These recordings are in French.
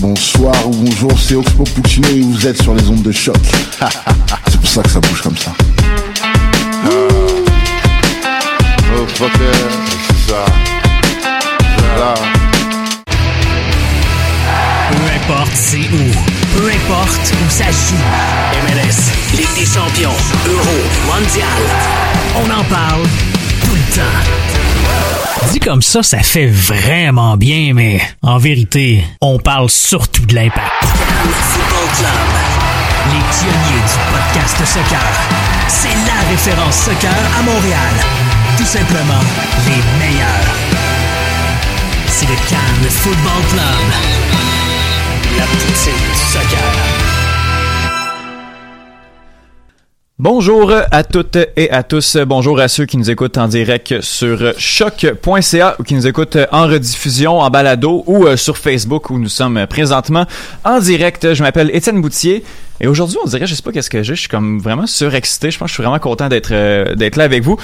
Bonsoir ou bonjour, c'est Oxpo Puccino et vous êtes sur les ondes de choc. c'est pour ça que ça bouge comme ça. Oh, fucker, c'est ça. Là. Peu importe c'est où, peu importe où ça joue. MLS, Ligue des champions, Euro, Mondial. On en parle tout le temps. Dit comme ça, ça fait vraiment bien, mais en vérité, on parle surtout de l'impact. Football Club, les pionniers du podcast soccer. C'est la référence soccer à Montréal. Tout simplement, les meilleurs. C'est le Cannes Football Club. La poutine du soccer. Bonjour à toutes et à tous. Bonjour à ceux qui nous écoutent en direct sur choc.ca ou qui nous écoutent en rediffusion, en balado ou euh, sur Facebook où nous sommes présentement en direct. Je m'appelle Étienne Boutier et aujourd'hui, on dirait, je sais pas qu'est-ce que j'ai, je suis comme vraiment surexcité. Je pense que je suis vraiment content d'être euh, d'être là avec vous.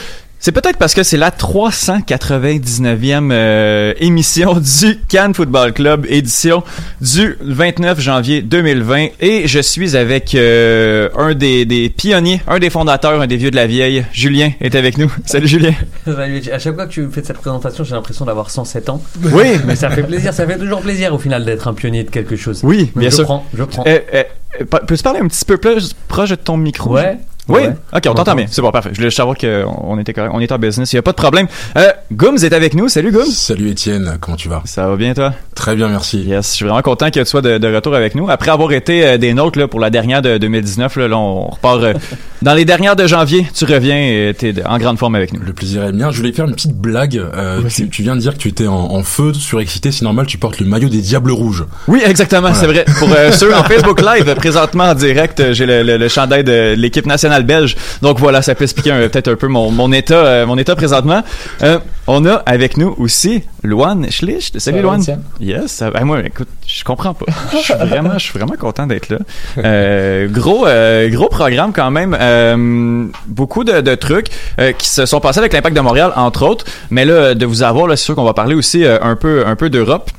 C'est peut-être parce que c'est la 399e euh, émission du Cannes Football Club, édition du 29 janvier 2020. Et je suis avec euh, un des, des, pionniers, un des fondateurs, un des vieux de la vieille. Julien est avec nous. Salut Julien. Salut. À chaque fois que tu fais cette présentation, j'ai l'impression d'avoir 107 ans. Oui. Mais ça fait plaisir, ça fait toujours plaisir au final d'être un pionnier de quelque chose. Oui, bien je sûr. Prends, je prends. Euh, euh, Peux-tu parler un petit peu plus proche de ton micro? Ouais. Oui, Ouais. ok, on t'entend bien. C'est bon, parfait. Je voulais savoir qu'on était correct. On est en business, il n'y a pas de problème. Euh, Gooms est avec nous. Salut Gooms. Salut Étienne, comment tu vas? Ça va bien toi? Très bien, merci. Yes, je suis vraiment content que tu sois de, de retour avec nous. Après avoir été euh, des nôtres là, pour la dernière de 2019, là, là, on repart euh, dans les dernières de janvier. Tu reviens et tu es en grande forme avec nous. Le plaisir est le mien. Je voulais faire une petite blague. Euh, tu, tu viens de dire que tu étais en, en feu, surexcité. C'est normal, tu portes le maillot des Diables Rouges. Oui, exactement, c'est vrai. Pour ceux en Facebook Live, présentement en direct, j'ai le, le, le chandail de l'équipe nationale belge. Donc voilà, ça peut expliquer peut-être un peu mon, mon état, euh, mon état présentement. Euh, on a avec nous aussi Luan Schlicht. Salut Luan. Étienne? Yes. Ça, ben, moi, écoute, je comprends pas. Je suis vraiment, je suis vraiment content d'être là. Euh, gros, gros programme quand même. Beaucoup de, de trucs qui se sont passés avec l'impact de Montréal, entre autres. Mais là, de vous avoir, là, c'est sûr qu'on va parler aussi un peu, un peu d'Europe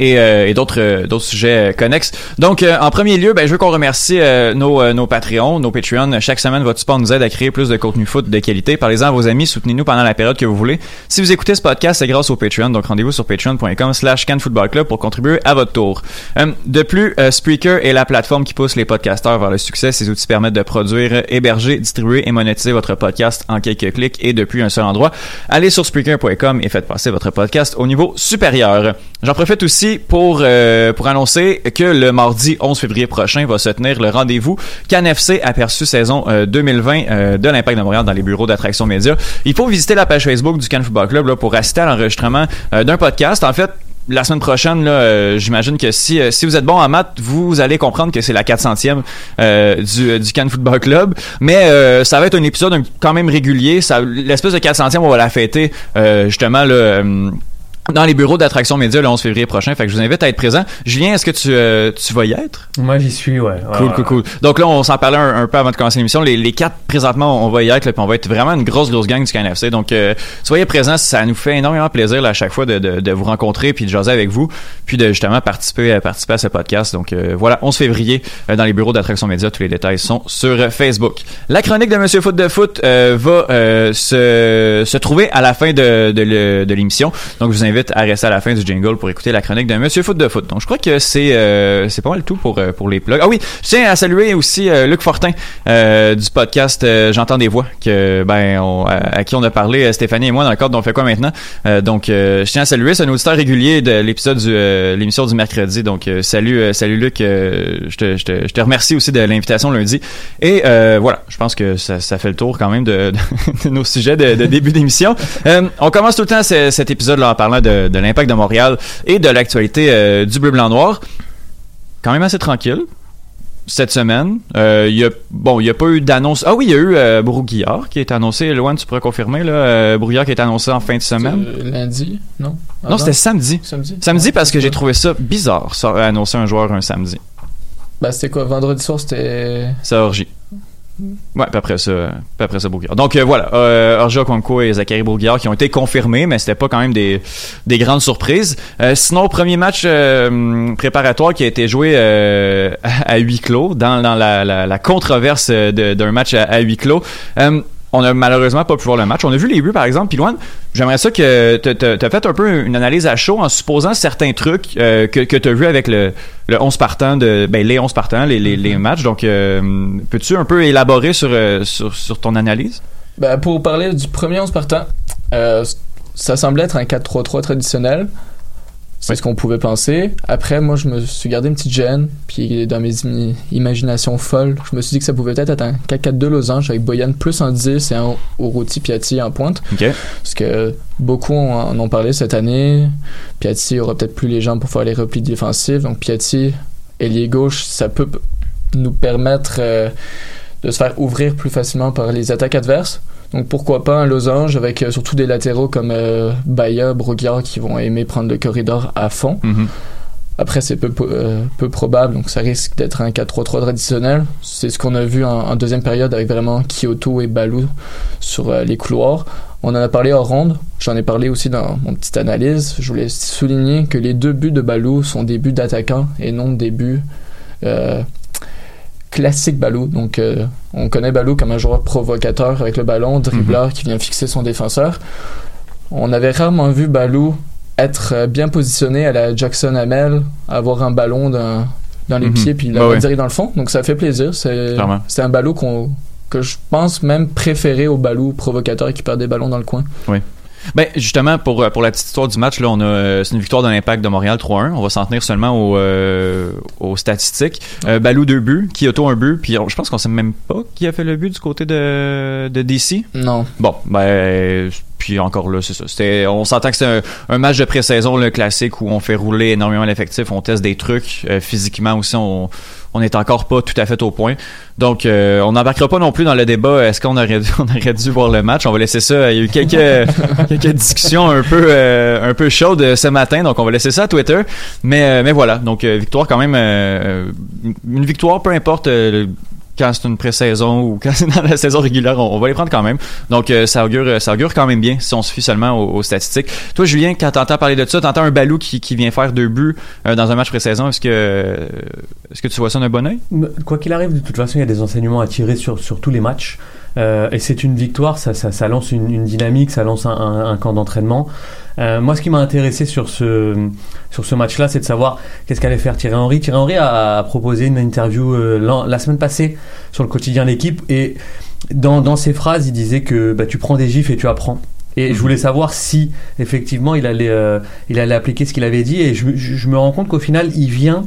et, euh, et d'autres euh, d'autres sujets euh, connexes. Donc en premier lieu, ben je veux qu'on remercie nos nos Patreons, nos Patreons. Chaque semaine, votre support nous aide à créer plus de contenu foot de qualité. Parlez-en à vos amis, soutenez-nous pendant la période que vous voulez. Si vous écoutez ce podcast, c'est grâce au Patreon. Donc rendez-vous sur patreon.com/slash Club pour contribuer à votre tour. De plus, Spreaker est la plateforme qui pousse les podcasteurs vers le succès. Ces outils permettent de produire, héberger, distribuer et monétiser votre podcast en quelques clics et depuis un seul endroit. Allez sur Spreaker.com et faites passer votre podcast au niveau supérieur. J'en profite aussi pour euh, pour annoncer que le mardi 11 février prochain va se tenir le rendez-vous CanFC aperçu saison euh, 2020 euh, de l'Impact de Montréal dans les bureaux d'attraction média. Il faut visiter la page Facebook du Can Football Club là, pour assister à l'enregistrement euh, d'un podcast. En fait, la semaine prochaine, là, euh, j'imagine que si, euh, si vous êtes bon en maths, vous allez comprendre que c'est la 400e euh, du, du Football Club. Mais euh, ça va être un épisode quand même régulier. Ça, l'espèce de 400e, on va la fêter euh, justement euh, dans les bureaux d'attraction média le 11 février prochain. Fait que je vous invite à être présent. Julien, est-ce que tu, euh, tu vas y être? Moi, j'y suis, ouais. Cool, Ouais, cool, cool. Donc là, on s'en parlait un, un peu avant de commencer l'émission. Les, les quatre, présentement, on va y être, là, puis on va être vraiment une grosse, grosse gang du KNFC. Donc, euh, soyez présents. Ça nous fait énormément plaisir, là, à chaque fois, de, de, de vous rencontrer, puis de jaser avec vous, puis de justement participer, à participer à ce podcast. Donc, euh, voilà, 11 février, euh, dans les bureaux d'attraction média. Tous les détails sont sur euh, Facebook. La chronique de Monsieur Foot de Foot euh, va euh, se, se trouver à la fin de, de l'émission. Donc, je vous invite à rester à la fin du jingle pour écouter la chronique de Monsieur Foot de Foot. Donc, je crois que c'est euh, c'est pas mal tout pour, euh, pour les plugs. Ah oui, je tiens à saluer aussi euh, Luc Fortin du podcast J'entends des voix, que ben à, qui on a parlé Stéphanie et moi dans le cadre d'On fait quoi maintenant? Donc, je tiens à saluer, c'est un auditeur régulier de l'épisode du l'émission du mercredi. Donc, salut, salut Luc. je, te, je, te, je te remercie aussi de l'invitation lundi. Et voilà, je pense que ça, fait le tour quand même de, nos sujets de, de début d'émission. On commence tout le temps ce- cet épisode-là en parlant de, de l'impact de Montréal et de l'actualité euh, du bleu blanc noir. Quand même assez tranquille cette semaine. Euh, Il y a bon, il y a pas eu d'annonce. Ah oui, il y a eu euh, Brouillard qui est annoncé. Loin, tu pourrais confirmer là. Euh, Brouillard qui est annoncé en fin de semaine. Lundi, non? Non, c'était samedi. Samedi? Samedi parce que j'ai trouvé ça bizarre, ça, annoncer un joueur un samedi. Bah, c'était quoi? Vendredi soir, c'était. Ça orgie. Ouais, puis après ça, puis après ça Bourguillard. Donc euh, voilà, euh, Orgie Okonkwo et Zachary Bourguillard qui ont été confirmés, mais c'était pas quand même des, des grandes surprises. Euh, sinon, premier match euh, préparatoire qui a été joué euh, à, huis clos, dans, dans la, la, la controverse d'un match à huis clos. On a malheureusement pas pu voir le match. On a vu les buts, par exemple. Puis loin, j'aimerais ça que tu as fait un peu une analyse à chaud en supposant certains trucs euh, que, que tu as vu avec le, le 11 partants de ben, les 11 partants, les, matchs. Donc, euh, peux-tu un peu élaborer sur, euh, sur, sur ton analyse? Bah, pour parler du premier 11 partant, ça semblait être un 4-3-3 traditionnel. C'est ce qu'on pouvait penser. Après, moi, je me suis gardé une petite gêne. Puis, dans mes imaginations folles, je me suis dit que ça pouvait peut-être être un 4-4-2 losange avec Boyan plus en 10 et un Uruti Piatti en pointe. Parce que beaucoup en ont parlé cette année. Piatti aura peut-être plus les jambes pour faire les replis défensifs. Donc, Piatti, ailier gauche, ça peut nous permettre euh, de se faire ouvrir plus facilement par les attaques adverses. Donc pourquoi pas un losange avec euh, surtout des latéraux comme euh, Baya, qui vont aimer prendre le corridor à fond. Mhm. Après, c'est peu, euh, peu probable, donc ça risque d'être un 4-3-3 traditionnel. C'est ce qu'on a vu en, en deuxième période avec vraiment Kyoto et Balou sur euh, les couloirs. On en a parlé hors ronde, j'en ai parlé aussi dans mon petite analyse. Je voulais souligner que les deux buts de Balou sont des buts d'attaquant et non des buts euh, classiques Balou. Donc, euh, on connaît Balou comme un joueur provocateur avec le ballon, dribbleur qui vient fixer son défenseur. On avait rarement vu Balou être euh, bien positionné à la Jackson Hamel, avoir un ballon dans, dans les Mhm. pieds puis Bah ouais. direct dans le fond. Donc ça fait plaisir. C'est un ballot qu'on que je pense même préféré au ballot provocateur qui perd des ballons dans le coin. Oui. Ben justement pour pour la petite histoire du match là, on a euh, c'est une victoire de l'Impact de Montréal 3-1. On va s'en tenir seulement aux, euh, aux statistiques. Euh, Balou deux buts, Kyoto un but, puis on- je pense qu'on sait même pas qui a fait le but du côté de de DC. Non. Bon, ben puis encore là, c'est ça. C'était on s'entend que c'est un, un match de pré-saison le classique où on fait rouler énormément l'effectif, on teste des trucs Euh, physiquement aussi on on est encore pas tout à fait au point. Donc, euh, on n'embarquera pas non plus dans le débat. Est-ce qu'on aurait, dû- on aurait dû voir le match? On va laisser ça. Il y a eu quelques, quelques discussions un peu, euh, un peu chaudes euh, ce matin. Donc, on va laisser ça à Twitter. Mais, euh, mais voilà. Donc, euh, victoire quand même. euh, une victoire, peu importe. Euh, quand c'est une pré-saison ou quand c'est dans la saison régulière, on, va les prendre quand même. Donc euh, ça augure ça augure quand même bien si on se fie seulement aux, statistiques. Toi Julien, quand t'entends parler de ça, t'entends un Balou qui, qui vient faire deux buts euh, dans un match pré-saison, est-ce que est-ce que tu vois ça d'un bon oeil Quoi qu'il arrive, de toute façon, il y a des enseignements à tirer sur, sur tous les matchs. Euh, et c'est une victoire, ça, ça, ça lance une, dynamique, ça lance un camp d'entraînement. Euh, moi, ce qui m'a intéressé sur ce, sur ce match-là, c'est de savoir qu'est-ce qu'allait faire Thierry Henry. Thierry Henry a, a proposé une interview euh, la semaine passée sur le quotidien l'équipe et dans, dans ses phrases, il disait que bah, tu prends des gifs et tu apprends. Et je voulais savoir si effectivement il allait, euh, il allait appliquer ce qu'il avait dit. Et je, je- je me rends compte qu'au final, il vient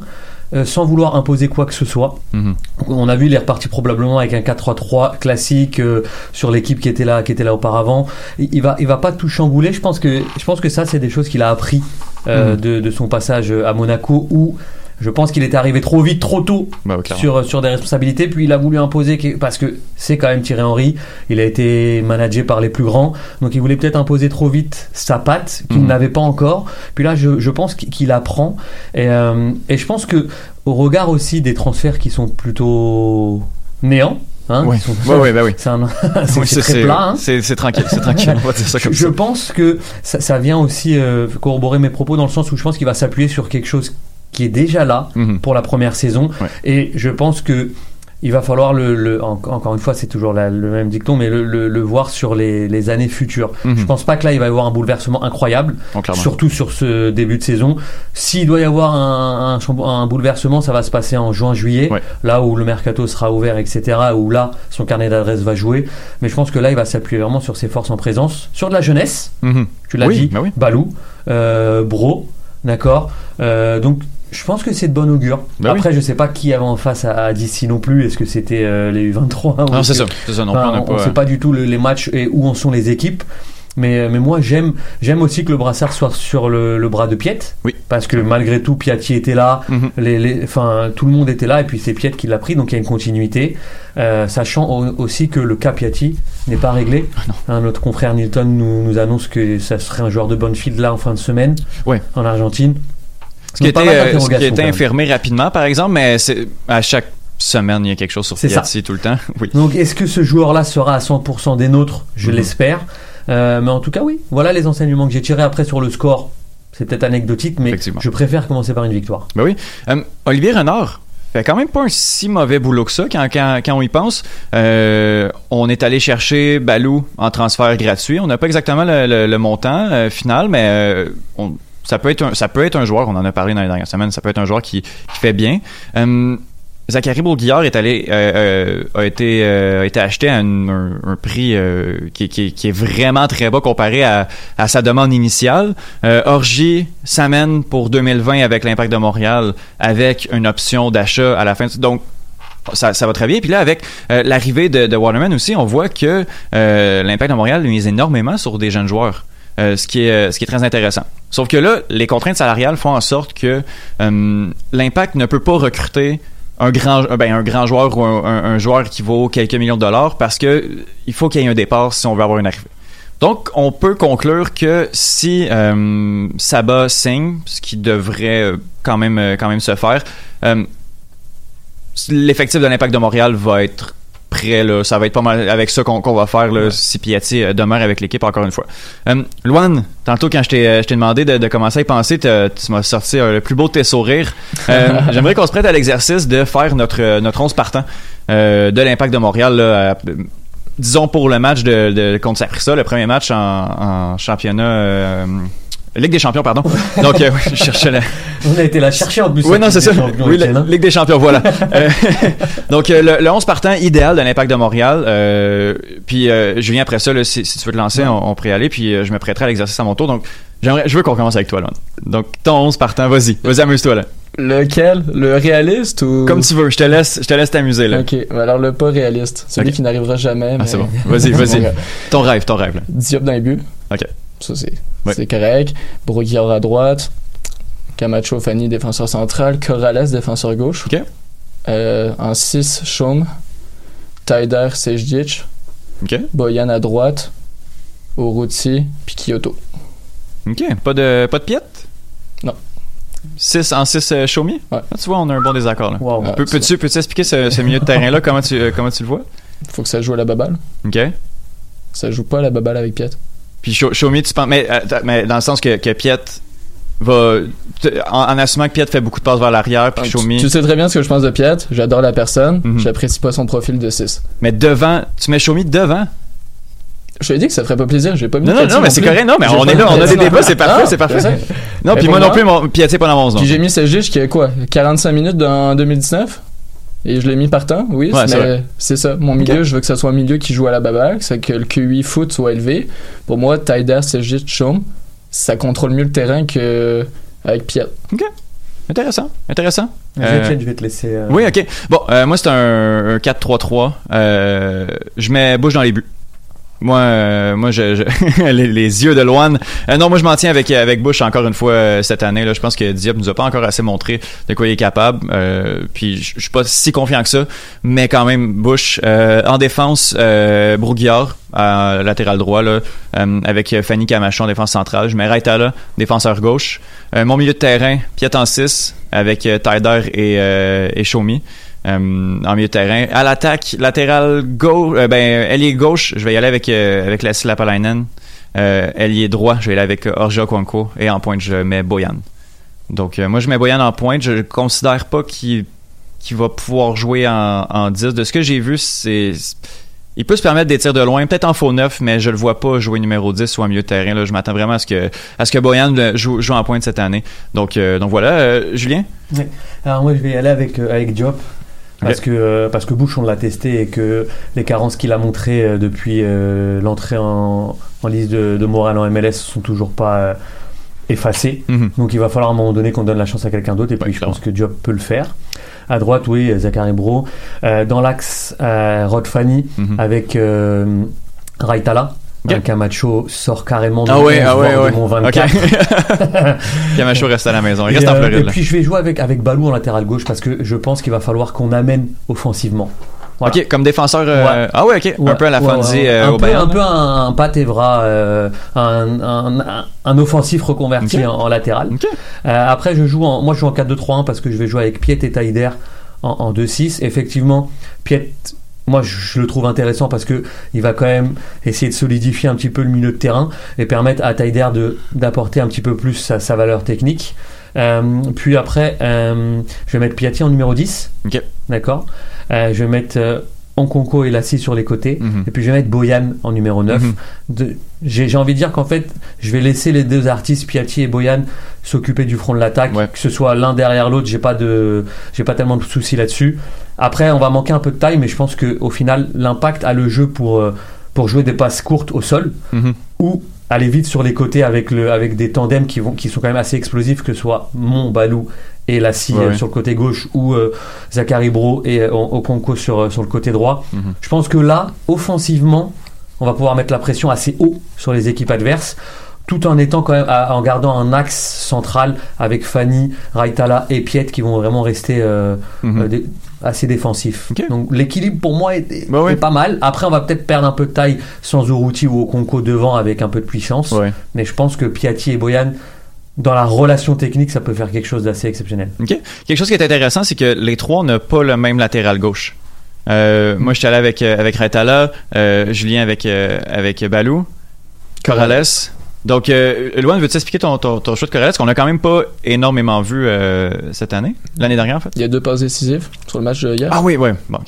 euh, sans vouloir imposer quoi que ce soit. Mhm. On a vu, il est reparti probablement avec un 4-3-3 classique euh, sur l'équipe qui était là, qui était là auparavant. Il, il va, il va pas tout chambouler. Je pense que, je pense que ça, c'est des choses qu'il a appris euh, Mhm. de, de son passage à Monaco où je pense qu'il était arrivé trop vite, trop tôt Bah sur, sur des responsabilités. Puis il a voulu imposer, parce que c'est quand même Thierry Henry, il a été managé par les plus grands. Donc il voulait peut-être imposer trop vite sa patte qu'il Mhm. n'avait pas encore. Puis là, je, je pense qu'il apprend. Et, euh, et je pense que au regard aussi des transferts qui sont plutôt néants. Hein, sont- Ouais, ouais, bah oui. C'est un- Oui, très plat. hein. C'est tranquille, c'est tranquille. Ça Je, comme je ça. pense que ça, ça vient aussi euh, corroborer mes propos dans le sens où je pense qu'il va s'appuyer sur quelque chose qui est déjà là Mhm. pour la première saison. Ouais. Et je pense que il va falloir le, le- en- encore une fois, c'est toujours la- le même dicton, mais le, le- le voir sur les, les années futures. Mhm. Je pense pas que là il va y avoir un bouleversement incroyable, surtout sur ce début de saison. S'il doit y avoir un, un, bouleversement, ça va se passer en juin-juillet, Ouais. là où le mercato sera ouvert, etc. Où là son carnet d'adresse va jouer. Mais je pense que là il va s'appuyer vraiment sur ses forces en présence, sur de la jeunesse. Mhm. Tu l'as Oui, dit, bah oui. Balou, euh, Bro, d'accord. Euh, donc je pense que c'est de bon augure. Bah oui. Après, je sais pas qui avait en face à, à DC non plus. Est-ce que c'était euh, les U23 ou Non, c'est ça. Ça, non Enfin, plus, on pas- sait pas du tout le- les matchs et où en sont les équipes. Mais, mais moi, j'aime, j'aime aussi que le brassard soit sur le, le bras de Piet. Oui. Parce que malgré tout, Piatti était là. Mhm. Les, les- enfin, tout le monde était là. Et puis c'est Piet qui l'a pris. Donc il y a une continuité. Euh, sachant au- aussi que le cas Piatti n'est pas réglé. Ah Hein, notre confrère Nilton nous, nous annonce que ça serait un joueur de bonne field là en fin de semaine. Ouais. En Argentine. Ce qui mal euh, ce qui infirmé rapidement, par exemple, mais à chaque semaine, il y a quelque chose sur. Piatti tout le temps. Oui. Donc est-ce que ce joueur-là sera à 100% des nôtres? Je Mhm. l'espère. Euh, mais en tout cas, oui. Voilà les enseignements que j'ai tirés après sur le score. C'est peut-être anecdotique, mais je préfère commencer par une victoire. Ben oui. Euh, Olivier Renard fait quand même pas un si mauvais boulot que ça quand, quand, quand on y pense. Euh, on est allé chercher Balou en transfert gratuit. On n'a pas exactement le, le- le montant final, mais on- ça, peut être un, ça peut être un joueur, on en a parlé dans les dernières semaines, ça peut être un joueur qui, qui fait bien. Euh, Zachary Bourguillard est allé, euh, euh, a, été, a été acheté à un, prix qui, qui- est vraiment très bas comparé à, à sa demande initiale. Orgy s'amène pour 2020 avec l'Impact de Montréal avec une option d'achat à la fin. Donc, ça, ça va très bien. Puis là, avec l'arrivée de, Waterman aussi, on voit que l'Impact de Montréal mise énormément sur des jeunes joueurs. Ce, qui est, ce qui est très intéressant. Sauf que là, les contraintes salariales font en sorte que euh, l'Impact ne peut pas recruter un grand, euh, ben, un grand joueur ou un, joueur qui vaut quelques millions de dollars parce que euh, il faut qu'il y ait un départ si on veut avoir une arrivée. Donc, on peut conclure que si euh, Saba signe, ce qui devrait quand même, quand même se faire, l'effectif de l'Impact de Montréal va être Là. Ça va être pas mal avec ça qu'on va faire là, si Piatti euh, demeure avec l'équipe encore une fois. Euh, Luan, tantôt quand je t'ai euh, demandé de, de commencer à y penser, tu m'as sorti euh, le plus beau de tes sourires. Euh, J'aimerais qu'on se prête à l'exercice de faire notre, notre 11 partant de l'Impact de Montréal. là, à- disons pour le match de, de contre Saprissa, le premier match en, en championnat. Ligue des champions, pardon. Donc, euh, oui, je cherchais la, On a été la chercher en plus. oui, non, c'est ça. Ligue des Champions, Oui, la Étienne. Ligue des champions, voilà. Euh, donc, euh, le, le 11 partant idéal de l'Impact de Montréal. euh, puis, euh, Julien, après ça, là, si, si tu veux te lancer, on, on pourrait y aller. Puis, je me prêterai à l'exercice à mon tour. Donc, j'aimerais, je veux qu'on commence avec toi, là. Donc, ton 11 partant, vas-y. Vas-y, amuse-toi, là. Lequel? Le réaliste ou? Comme tu veux. Je te laisse, je te laisse t'amuser, là. Ok, alors le pas réaliste. Celui Ok. qui n'arrivera jamais. Ah, c'est bon. Vas-y, vas-y. Ton rêve, ton rêve, là. Diop dans les buts. OK. Ça, c'est Ouais. correct. Broguillard à droite. Camacho Fanny, défenseur central. Corrales, défenseur gauche. OK. Euh, en 6, Chaume. Taider, Sejdic. OK. Boyan à droite. Oruti, puis Kyoto. OK. Pas de, pas de piette? Non. 6 en 6 euh? Ouais. Ah, tu vois, on a un bon désaccord, là. Wow. Peux- c'est Peux-tu, expliquer ce, ce milieu de terrain-là? Comment tu, euh, comment tu le vois? Faut que ça joue à la baballe. OK. Ça joue pas à la baballe avec Piet. Puis show, show me, tu penses. Mais, attends, mais dans le sens que, que Piet va. En, en assumant que Piet fait beaucoup de passes vers l'arrière, puis Ah, tu, tu sais très bien ce que je pense de Piet. J'adore la personne. Mhm. J'apprécie pas son profil de 6. Mais devant. Tu mets me devant? Je t'ai dit que ça ferait pas plaisir. J'ai pas mis Non, non, non, mais c'est correct. Non, mais on est là, on a des débats, c'est parfait, c'est parfait. Non, puis moi non plus, mon dans mon 11. Puis j'ai mis Sejic qui a quoi 45 minutes dans 2019 et je l'ai mis partant, oui, Ouais, c'est mais c'est ça. Mon milieu, Ok. je veux que ça soit un milieu qui joue à la baballe, c'est que le QI foot soit élevé. Pour moi, Taider, Sejic, Chaume, ça contrôle mieux le terrain que avec Piet. Intéressant, intéressant. Euh, Étienne, je vais te laisser. euh, Oui, ok. Bon, euh, moi, c'est un, un 4-3-3. Euh, je mets Bush dans les buts. Moi, euh, moi, je, je- les, yeux de Loan. Euh, non, moi, je m'en tiens avec avec Bush encore une fois euh, cette année. Là, je pense que Diop nous a pas encore assez montré de quoi il est capable. Euh, puis, je suis pas si confiant que ça, mais quand même, Bush euh, en défense, euh, à latéral droit là, avec Fanny Camacho en défense centrale. Je mets Raitala, défenseur gauche. Mon milieu de terrain, Piet en 6 avec Tyder et et Shomi. Euh, en milieu de terrain. À l'attaque, latéral gauche, euh, ben, gauche, je vais y aller avec, euh, avec Lassie Lapalainen. Euh, ailier droit, je vais y aller avec euh, Orja Kwanko. Et en pointe, je mets Boyan. Donc, moi, je mets Boyan en pointe. Je considère pas qu'il va pouvoir jouer en, en 10. De ce que j'ai vu, c'est... Il peut se permettre des tirs de loin, peut-être en faux neuf, mais je le vois pas jouer numéro 10 ou en milieu de terrain. Là. Je m'attends vraiment à ce que, à ce que Boyan joue, joue en pointe cette année. Donc, donc voilà. Julien? Alors moi je vais y aller avec euh, avec parce Ok. que euh, parce que Bush on l'a testé et que les carences qu'il a montrées euh, depuis euh, l'entrée en, en liste de, de morale en MLS sont toujours pas euh, effacées. Mhm. Donc il va falloir à un moment donné qu'on donne la chance à quelqu'un d'autre et puis je pense que Diop peut le faire. À droite oui Zachary Bro. Euh, dans l'axe euh, Rod Fanny Mhm. avec euh, Raitala. Un Camacho sort carrément de, Ah mon ouais, 11, ah ouais, voire de ouais. mon Ok. 24. Camacho reste à la maison. Il Et, reste en euh, Floride. Et puis je vais jouer avec, avec Balou en latéral gauche parce que je pense qu'il va falloir qu'on amène offensivement. Voilà. Ok, comme défenseur. euh, Ouais. Ah ouais, ok. un Ouais, peu à la Fonzie ouais. euh, un, au peu, Bayern. un peu un, un Pat Evra, euh, un, un, un- un offensif reconverti Ok. en, en latéral. Après, je joue en, moi je joue en 4-2-3-1 parce que je vais jouer avec Piet et Taider en, en 2-6. Effectivement, Piet, moi je, le trouve intéressant parce que il va quand même essayer de solidifier un petit peu le milieu de terrain et permettre à Taider de d'apporter un petit peu plus sa, sa valeur technique. Euh, puis après, euh, je vais mettre Piatti en numéro 10. Ok. D'accord. Euh, je vais mettre euh, Nkonko et Lassie sur les côtés. Mhm. Et puis je vais mettre Boyan en numéro 9. Mhm. J'ai envie de dire qu'en fait, je vais laisser les deux artistes, Piatti et Boyan, s'occuper du front de l'attaque. Ouais. Que ce soit l'un derrière l'autre, j'ai pas de, j'ai pas tellement de soucis là-dessus. Après, on va manquer un peu de taille, mais je pense que au final, l'impact a le jeu pour, euh, pour jouer des passes courtes au sol Mhm. ou aller vite sur les côtés avec, le, avec des tandems qui, vont, qui sont quand même assez explosifs, que ce soit Mon, Balou et Lassie Ouais, euh, ouais. sur le côté gauche ou euh, Zachary Bro et euh, Okonko sur, sur le côté droit. Mhm. Je pense que là, offensivement, on va pouvoir mettre la pression assez haut sur les équipes adverses tout en étant quand même en gardant un axe central avec Fanny, Raitala et Piet qui vont vraiment rester euh, Mhm. euh, assez défensifs. Donc l'équilibre pour moi est, est- Bah ouais. est pas mal. Après on va peut-être perdre un peu de taille sans Uruti ou Okonko devant avec un peu de puissance. Ouais. Mais je pense que Piatti et Boyan dans la relation technique ça peut faire quelque chose d'assez exceptionnel. Quelque chose qui est intéressant, c'est que les trois n'ont pas le même latéral gauche. Euh, moi, je suis allé avec, avec Raitala, euh, Julien avec, avec Balou, Corrales. Donc, euh, Loan, veux-tu expliquer ton, ton, ton choix de Corrales qu'on a quand même pas énormément vu euh, cette année, l'année dernière en fait? Il y a deux passes décisives sur le match de hier. Ah oui, oui. Bon.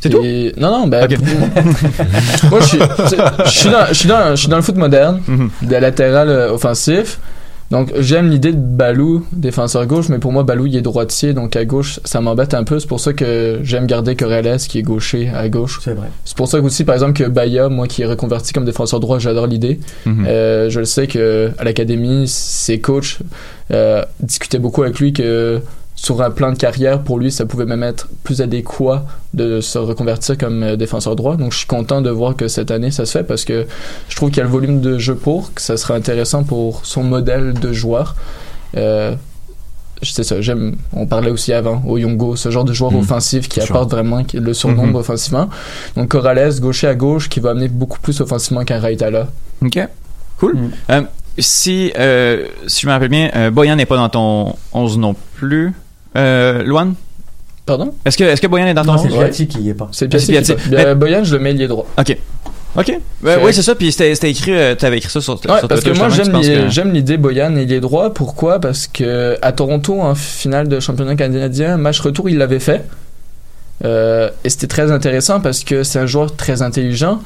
C'est tout? Et- Non, non, ben. Moi, je suis, je dans, je suis dans, je suis dans le foot moderne, Mhm. de latéral euh, offensif. Donc, j'aime l'idée de Balou, défenseur gauche, mais pour moi, Balou, il est droitier, donc à gauche, ça m'embête un peu. C'est pour ça que j'aime garder Corrales, qui est gaucher, à gauche. C'est vrai. C'est pour ça que aussi, par exemple, que Baya, moi qui est reconverti comme défenseur droit, j'adore l'idée. Mhm. Euh, je le sais que à l'académie, ses coachs euh, discutaient beaucoup avec lui que sur un plan de carrière, pour lui, ça pouvait même être plus adéquat de se reconvertir comme euh, défenseur droit. Donc, je suis content de voir que cette année, ça se fait parce que je trouve qu'il y a le volume de jeu pour, que ça serait intéressant pour son modèle de joueur. Euh, c'est ça, j'aime. On parlait aussi avant au Yongo, ce genre de joueur Mhm. offensif qui sûr. apporte vraiment le surnombre Mhm. offensivement. Donc Corrales, gaucher à gauche, qui va amener beaucoup plus offensivement qu'un Raitala. OK. Cool. Mm. Euh, si, euh, si je me rappelle bien, euh, Boyan n'est pas dans ton 11 non plus. Euh, Loan? Pardon? Est-ce que, est-ce que Boyan est dans ton Non, c'est 11? Piatti qui y est pas. C'est Ah, Piatti. Piatti. qui- Mais- Euh, Boyan, je le mets ailier droit. OK. OK. Ouais, oui, c'est ça. Puis c'était écrit, euh, t'avais écrit ça sur, Ouais, sur parce que moi j'aime l'idée- que- j'aime l'idée Boyan ailier droit. Pourquoi? Parce que à Toronto en finale de championnat canadien, match retour, il l'avait fait. Euh, et c'était très intéressant parce que c'est un joueur très intelligent.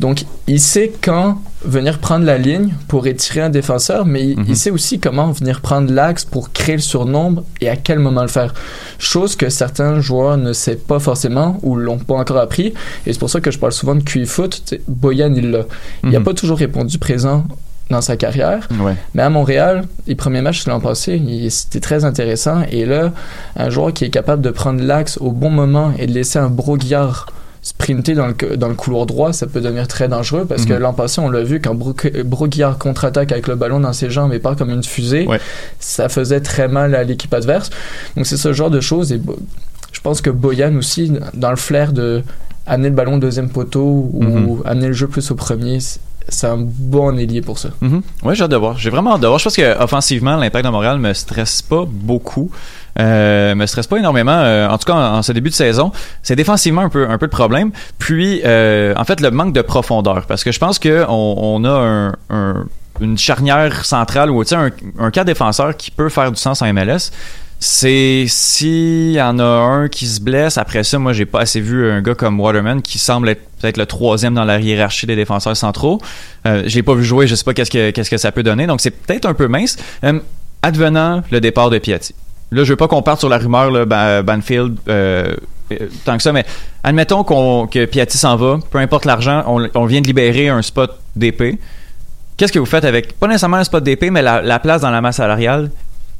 Donc, il sait quand venir prendre la ligne pour étirer un défenseur, mais il, Mhm. il sait aussi comment venir prendre l'axe pour créer le surnombre et à quel moment le faire. Chose que certains joueurs ne savent pas forcément ou l'ont pas encore appris. Et c'est pour ça que je parle souvent de QI foot. Boyan, il l'a. Il n'a Mhm. pas toujours répondu présent dans sa carrière. Ouais. Mais à Montréal, les premiers matchs l'an passé, c'était très intéressant. Et là, un joueur qui est capable de prendre l'axe au bon moment et de laisser un broguillard sprinter dans le, dans le couloir droit, ça peut devenir très dangereux parce que Mhm. l'an passé, on l'a vu, quand Bro- Broguillard contre-attaque avec le ballon dans ses jambes et part comme une fusée, Ouais. ça faisait très mal à l'équipe adverse. Donc c'est ce genre de choses et je pense que Boyan aussi, dans le flair de amener le ballon au deuxième poteau ou Mhm. amener le jeu plus au premier, c'est- un bon ailier pour ça. Mhm. Ouais, j'ai hâte de voir. J'ai vraiment hâte de voir. Je pense que offensivement, l'impact de Montréal me stresse pas beaucoup. Euh, me stresse pas énormément. euh, en tout cas, en, ce début de saison, c'est défensivement un peu un peu de problème. Puis, euh, en fait, le manque de profondeur, parce que je pense que on, a un, un- une charnière centrale ou un, un cas défenseur qui peut faire du sens en MLS. C'est s'il y en a un qui se blesse, après ça, moi j'ai pas assez vu un gars comme Waterman qui semble être peut-être le troisième dans la hiérarchie des défenseurs centraux. Euh, j'ai pas vu jouer, je sais pas qu'est-ce que qu'est-ce que ça peut donner. Donc c'est peut-être un peu mince. Euh, advenant le départ de Piatti. Là, je veux pas qu'on parte sur la rumeur Banfield euh, euh, tant que ça, mais admettons qu'on que Piatti s'en va, peu importe l'argent, on, vient de libérer un spot d'épée. Qu'est-ce que vous faites avec pas nécessairement un spot d'épée, mais la, la place dans la masse salariale?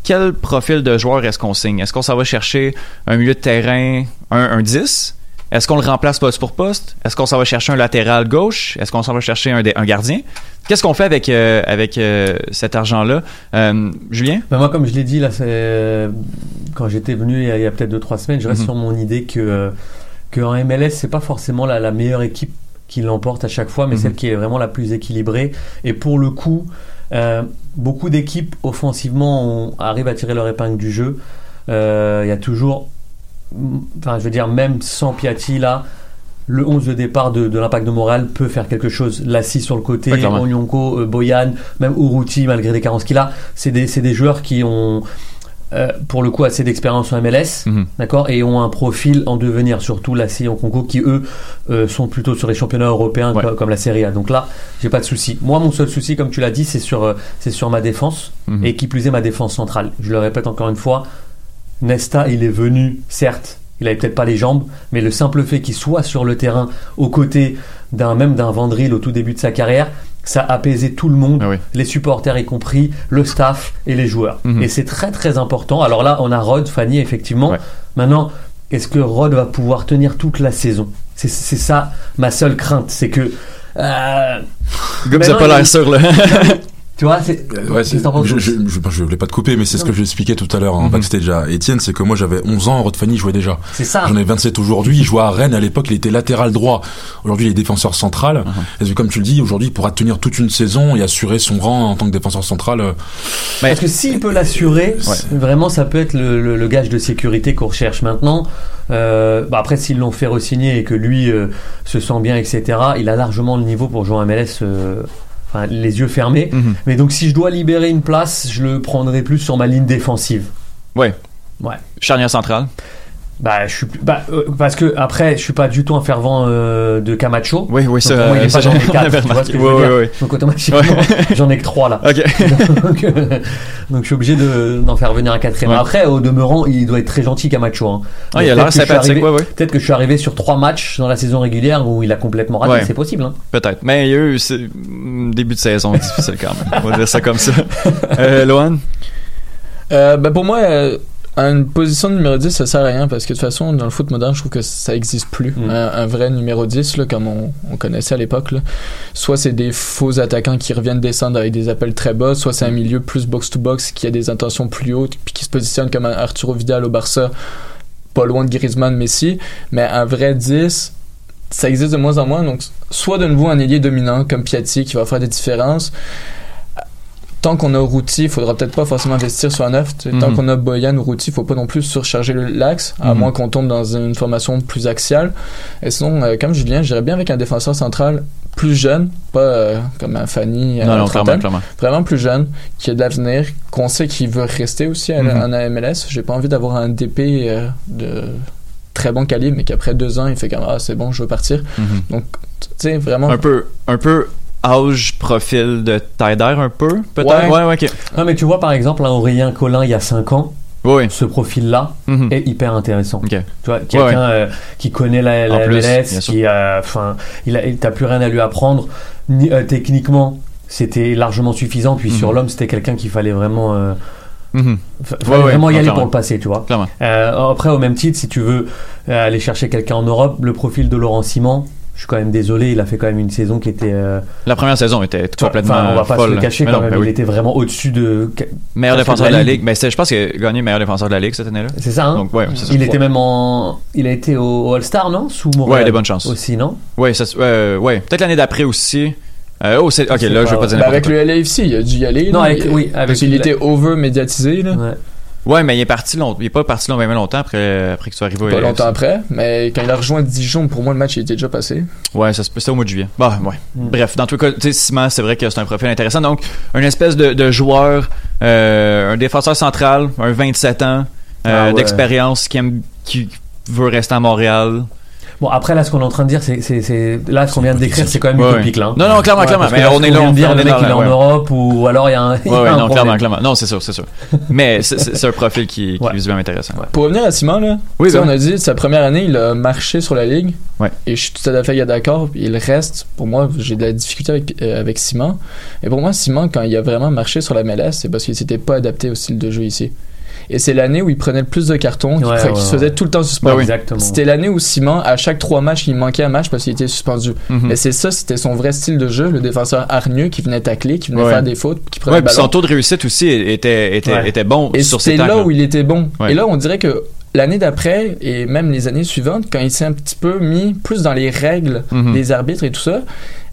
Quel profil de joueur est-ce qu'on signe? Est-ce qu'on s'en va chercher un milieu de terrain, un 10? Est-ce qu'on le remplace poste pour poste? Est-ce qu'on s'en va chercher un latéral gauche? Est-ce qu'on s'en va chercher un, gardien? Qu'est-ce qu'on fait avec, euh, avec euh, cet argent-là? Euh, Julien? Ben moi, comme je l'ai dit, là, quand j'étais venu il y a, il y a peut-être 2-3 semaines, je reste Mhm. sur mon idée que, que en MLS, c'est pas forcément la, la meilleure équipe qui l'emporte à chaque fois, mais Mhm. celle qui est vraiment la plus équilibrée. Et pour le coup, beaucoup d'équipes offensivement ont- arrivent à tirer leur épingle du jeu. Il y a toujours, enfin, je veux dire, même sans Piatti là. Le 11 de départ de, de l'impact de Montréal peut faire quelque chose. Lassi sur le côté, Ouais. Onyonko, euh, Boyan, même Uruti, malgré les carences qu'il a. C'est des, des joueurs qui ont, euh, pour le coup, assez d'expérience en MLS, Mhm. d'accord, et ont un profil en devenir, surtout Lassi et Onyonko, qui eux euh, sont plutôt sur les championnats européens Ouais. comme, la Serie A. Donc là, j'ai pas de souci. Moi, mon seul souci, comme tu l'as dit, c'est sur, c'est sur ma défense, Mhm. et qui plus est ma défense centrale. Je le répète encore une fois, Nesta, il est venu, certes, il avait peut-être pas les jambes, mais le simple fait qu'il soit sur le terrain aux côtés d'un même d'un Vandril au tout début de sa carrière, ça a apaisé tout le monde, Ah oui. les supporters y compris, le staff et les joueurs. Mhm. Et c'est très très important. Alors là, on a Rod, Fanny, effectivement. Ouais. Maintenant, est-ce que Rod va pouvoir tenir toute la saison? C'est ça ma seule crainte, c'est que. euh, maintenant, pas il- l'air sûr, là. Tu vois, c'est. Euh, Ouais, c'est- je, je, je, je voulais pas te couper, mais c'est ce que j'expliquais tout à l'heure en Mhm. backstage à Étienne, c'est que moi j'avais 11 ans, Rod Fanny jouait déjà. C'est ça. J'en ai 27 aujourd'hui, il jouait à Rennes, à l'époque il était latéral droit. Aujourd'hui il est défenseur central. Uh-huh. Et comme tu le dis, aujourd'hui il pourra tenir toute une saison et assurer son rang en tant que défenseur central. euh, Mais- Parce que s'il peut l'assurer, vraiment, ça peut être le, le- le gage de sécurité qu'on recherche maintenant. Euh, bah après, s'ils l'ont fait re-signer et que lui euh, se sent bien, etc., il a largement le niveau pour jouer en MLS, euh, enfin, les yeux fermés. Mhm. Mais donc, si je dois libérer une place, je le prendrai plus sur ma ligne défensive. Ouais. Ouais. Charnière centrale. Bah, je suis plus- bah, euh, parce que après, je suis pas du tout un fervent euh, de Camacho. Oui, oui, ça, Donc, pour moi, il est ça, pas dans les j'avais quatre, tu vois remarqué. ce que je Ouais, veux ouais, dire. ouais. Donc automatiquement, Ouais. j'en ai que trois là. Ok. donc, euh, donc, je suis obligé de- d'en faire venir un quatrième. Ouais. Après, au demeurant, il doit être très gentil Camacho. Hein. Ah, il a l'air peut-être que je suis sympathique, arrivé- ouais, ouais. Peut-être que je suis arrivé sur trois matchs dans la saison régulière où il a complètement raté. Ouais. C'est possible. Hein. Peut-être. Mais il y a eu c'est- mm, début de saison difficile quand même. On va dire ça comme ça. Euh, Lohan? Euh, ben pour moi, euh, une position de numéro 10, ça sert à rien parce que de toute façon, dans le foot moderne, je trouve que ça existe plus. Mm. Un, un vrai numéro 10, là, comme on, on connaissait à l'époque. Soit c'est des faux attaquants qui reviennent descendre avec des appels très bas, soit c'est un milieu plus box-to-box qui a des intentions plus hautes puis qui se positionne comme un Arturo Vidal au Barça, pas loin de Griezmann, Messi. Mais un vrai 10, ça existe de moins en moins. Donc, soit de nouveau un ailier dominant comme Piatti qui va faire des différences tant qu'on a Routy, il faudra peut-être pas forcément investir sur un neuf. Tant Mhm. qu'on a Boyan ou Routy, il faut pas non plus surcharger l'axe, à Mhm. moins qu'on tombe dans une formation plus axiale. Et sinon, euh, comme Julien, j'irais bien avec un défenseur central plus jeune, pas euh, comme un Fanny à Non, non, clairement, clairement. vraiment plus jeune, qui a de l'avenir, qu'on sait qu'il veut rester aussi à- Mhm. en MLS. J'ai pas envie d'avoir un DP euh, de très bon calibre, mais qu'après deux ans, il fait comme ah c'est bon, je veux partir. Mhm. Donc, tu sais, vraiment. Un peu, un peu âge, profil de d'air, un peu, peut-être? Ouais. Ouais, ok. Non, mais tu vois, par exemple, un Aurélien Collin il y a 5 ans, Oui. ce profil-là Mhm. est hyper intéressant. Tu vois, quelqu'un euh, qui connaît la, la plus, MLS, qui a, enfin, il a, il- t'as plus rien à lui apprendre. Ni- euh, techniquement, c'était largement suffisant. Puis Mhm. sur l'homme, c'était quelqu'un qu'il fallait vraiment euh, Mhm. Fallait vraiment y aller clairement. pour le passer, tu vois. Euh, après, au même titre, si tu veux euh, aller chercher quelqu'un en Europe, le profil de Laurent Simon, je suis quand même désolé, il a fait quand même une saison qui était. euh, La première saison était complètement Enfin, on va pas folle. se le cacher Mais quand non, même. ben il oui. était vraiment au-dessus de. Meilleur défenseur de la Ligue. Mais c'est- je pense qu'il a gagné meilleur défenseur de la Ligue cette année-là. C'est ça, hein Donc, ouais, ça. Il était même en. Il a été au, All-Star, non? Sous Montréal. Ouais, des bonnes chances. Aussi, non? Ouais, ça, se- euh, ouais. Peut-être l'année d'après aussi. Euh, oh, c'est, ok, là, je vais pas. pas dire n'importe avec quoi. le LAFC, il a dû y aller. Non, avec- Il- oui, avec parce qu'il était over médiatisé. Là. Ouais. Ouais, mais il est parti long, il est pas parti long, même longtemps après, après que tu sois arrivé au Pas longtemps après, mais quand il a rejoint Dijon, pour moi, le match il était déjà passé. Ouais, ça se c'était au mois de juillet. Bah, ouais. Mm. Bref, dans tous les cas, tu sais, Simon, c'est vrai que c'est un profil intéressant. Donc, une espèce de, de joueur, euh, un défenseur central, un 27 ans, euh, Ah ouais. d'expérience, qui aime, qui veut rester à Montréal. Bon, après, là, ce qu'on est en train de dire, c'est. Là, ce qu'on vient de décrire, c'est quand même Ouais, utopique, là. hein. Non, non, clairement, Ouais, clairement. Mais là, on est là, vient on de dire, le est mec, il est en. Europe, ou alors il y a un. Ouais, non, problème. clairement, clairement. Non, c'est sûr, c'est sûr. Mais c'est, un profil qui, qui est visiblement intéressant. Pour revenir à Simon, là, ben. on a dit sa première année, il a marché sur la ligue. Ouais. Et je suis tout à fait d'accord. Il reste, pour moi, j'ai de la difficulté avec, euh, avec Simon. Et pour moi, Simon, quand il a vraiment marché sur la MLS, c'est parce qu'il s'était pas adapté au style de jeu ici. Et c'est l'année où il prenait le plus de cartons, Ouais, qu'il se faisait tout le temps oui. Exactement. C'était l'année où Simon, à chaque trois matchs, il manquait un match parce qu'il était suspendu. Mhm. Mais c'est ça, c'était son vrai style de jeu, le défenseur hargneux qui venait tacler, qui venait Ouais. faire des fautes, qui prenait Ouais, le puis ballon. son taux de réussite aussi était, était, Ouais. était bon Et sur ses c'était tacles. là où il était bon. Ouais. Et là, on dirait que l'année d'après, et même les années suivantes, quand il s'est un petit peu mis plus dans les règles Mhm. des arbitres et tout ça,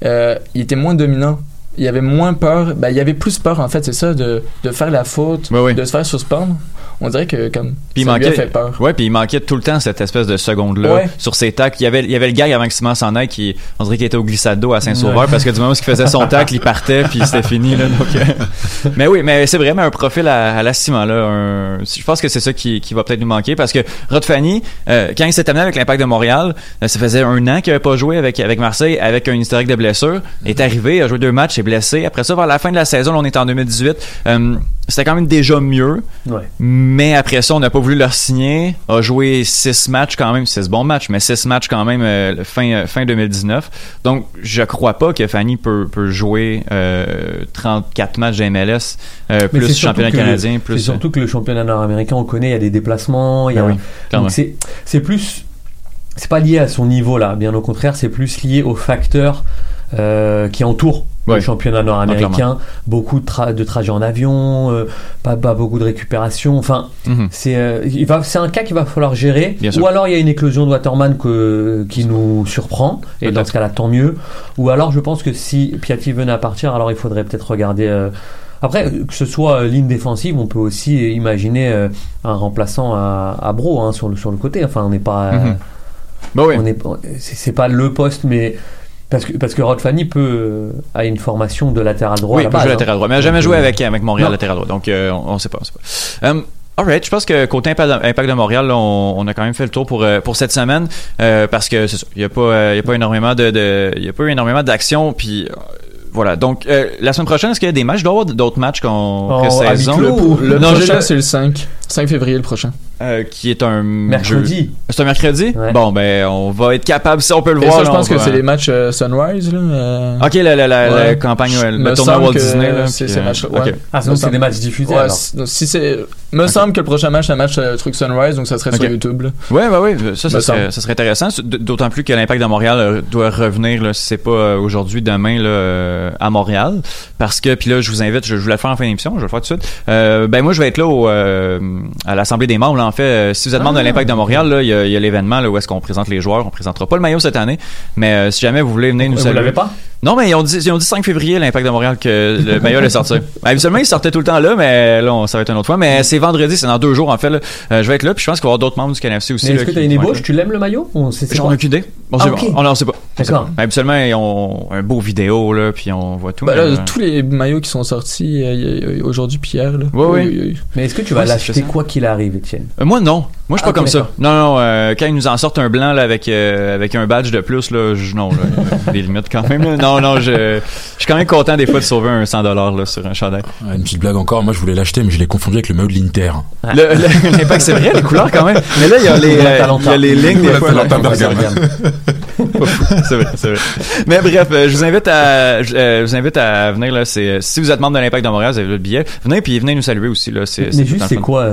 euh, il était moins dominant. Il y avait moins peur, ben, il y avait plus peur en fait, c'est ça, de, de faire la faute, ouais. de se faire suspendre. On dirait que comme Puis il ça lui manquait, a fait peur. ouais, puis il manquait tout le temps cette espèce de seconde là Ouais. sur ses tacles. Il y avait, il y avait le gars avant que Simon s'en aille qui, on dirait qu'il était au glissade d'eau à Saint-Sauveur Ouais. parce que du moment où il faisait son tacle, il partait puis c'était fini là. Donc, euh, mais oui, mais c'est vraiment un profil à, à la Simon là. un- je pense que c'est ça qui, qui va peut-être nous manquer parce que Rod Fanny, euh, quand il s'est amené avec l'Impact de Montréal, euh, ça faisait un an qu'il avait pas joué avec avec Marseille avec un historique de blessure. Il est arrivé, a joué deux matchs, est blessé. Après ça, vers la fin de la saison, là, on est en 2018. C'était quand même déjà mieux. Ouais. Mais après ça, on n'a pas voulu leur signer. A joué six matchs quand même, six bons matchs, mais six matchs quand même euh, fin, euh, fin 2019. Donc, je crois pas que Fanny peut, peut jouer euh, 34 matchs de MLS, euh, plus championnat le- canadien, plus. C'est surtout que le championnat nord-américain, on connaît, il y a des déplacements, il y a. Ben oui, clairement. donc c'est c'est plus. C'est pas lié à son niveau là, bien au contraire, c'est plus lié aux facteurs qui entourent Ouais. le championnat Ah, nord-américain. clairement. beaucoup de, tra- de trajets en avion, euh, pas, pas beaucoup de récupération. Enfin, Mhm. c'est euh, c'est un cas qu'il va falloir gérer. Bien sûr. Ou alors il y a une éclosion de Waterman que, qui nous surprend, et dans ce cas-là, tant mieux. Ou alors je pense que si Piatti venait à partir, alors il faudrait peut-être regarder. euh, après, que ce soit euh, ligne défensive, on peut aussi imaginer euh, un remplaçant à, à Bro hein, sur, le, sur le côté. Enfin, on n'est pas. euh, Mhm. Bah c'est pas le poste, mais. Parce que, parce que Rod Fanny peut, euh, a une formation de latéral droit. Oui, il peut base, jouer hein. latéral droit. Mais il n'a jamais joué euh, avec, avec Montréal non. latéral droit. Donc, euh, on ne sait pas. On sait pas. Um, Alright, je pense que côté Impact de, Montréal, là, on, on a quand même fait le tour pour euh, pour cette semaine euh, parce que c'est ça, il y a pas euh, il y a pas énormément de, de il y a pas eu énormément d'action puis euh, voilà. Donc euh, la semaine prochaine, est-ce qu'il y a des matchs? D'autres d'autres matchs qu'on à huis clos ou- Le Non, prochain, c'est le 5. 5 février le prochain. Euh, qui est un Mercredi. C'est un mercredi? Ouais. Bon ben on va être capable si on peut le Et voir. ça, je là, pense que va- c'est les matchs euh, Sunrise. Là, euh, Ok, la, la, la, campagne, Me le tournoi semble Walt que Disney. Là, c'est ces euh. Ah, sinon c'est des matchs diffusés Ouais, alors. si, c'est. Me semble que le prochain match, c'est un match euh, truc Sunrise, donc ça serait sur YouTube. Là. Ouais, bah oui, ça, ça, serait, semble. ça serait intéressant. D'autant plus que l'Impact de Montréal doit revenir, là, si c'est pas aujourd'hui, demain, là, à Montréal. Parce que, puis là, je vous invite, je, je voulais le faire en fin d'émission, je vais le faire tout de suite. Euh, ben moi, je vais être là au, euh, à l'Assemblée des membres. En fait, Euh, si vous êtes membre de l'Impact de Montréal, il y a, il y a l'événement où est-ce qu'on présente les joueurs. On présentera pas le maillot cette année, mais euh, si jamais vous voulez venir nous Vous saluer. l'avez pas? Non, mais ils ont dit, ils ont dit 5 février, l'Impact de Montréal, que le maillot allait sortir. Ben, habituellement, il sortait tout le temps là, mais là, on- ça va être une autre fois. Mais c'est vendredi, c'est dans deux jours, en fait. là. Euh, je vais être là, puis je pense qu'il va y avoir d'autres membres du CNFC aussi. Est-ce que tu as une ébauche? Tu l'aimes le maillot? On J'en ai aucune idée. On Ah, sait pas. Sait D'accord. habituellement, ils ont un beau vidéo, là, puis on voit tout. Bah, là, tous les maillots qui sont sortis euh, aujourd'hui hier. Là. Oui, oui, oui. Mais est-ce que tu vas Ouais, l'acheter quoi qu'il arrive, Étienne? Euh, moi, non. Moi, je suis Ah, pas ok, comme ça. Non, non. euh, quand ils nous en sortent un blanc, là, avec, euh, avec un badge de plus, là, je, non, là, il y a des limites quand même. là. Non, non, je, je suis quand même content des fois de sauver un 100 là, sur un chandail. Ouais, Une petite blague encore, moi je voulais l'acheter, mais je l'ai confondu avec le maillot de l'Inter. Le- le- L'impact, c'est vrai, les couleurs quand même. Mais là, il y a les, euh, il y a les lignes des fois. c'est vrai, c'est vrai. Mais bref, euh, je vous invite à, je, euh, vous invite à venir là. C'est si vous êtes membre de l'Impact de Montréal, vous avez le billet. Venez puis venez nous saluer aussi là. C'est Mais juste, c'est quoi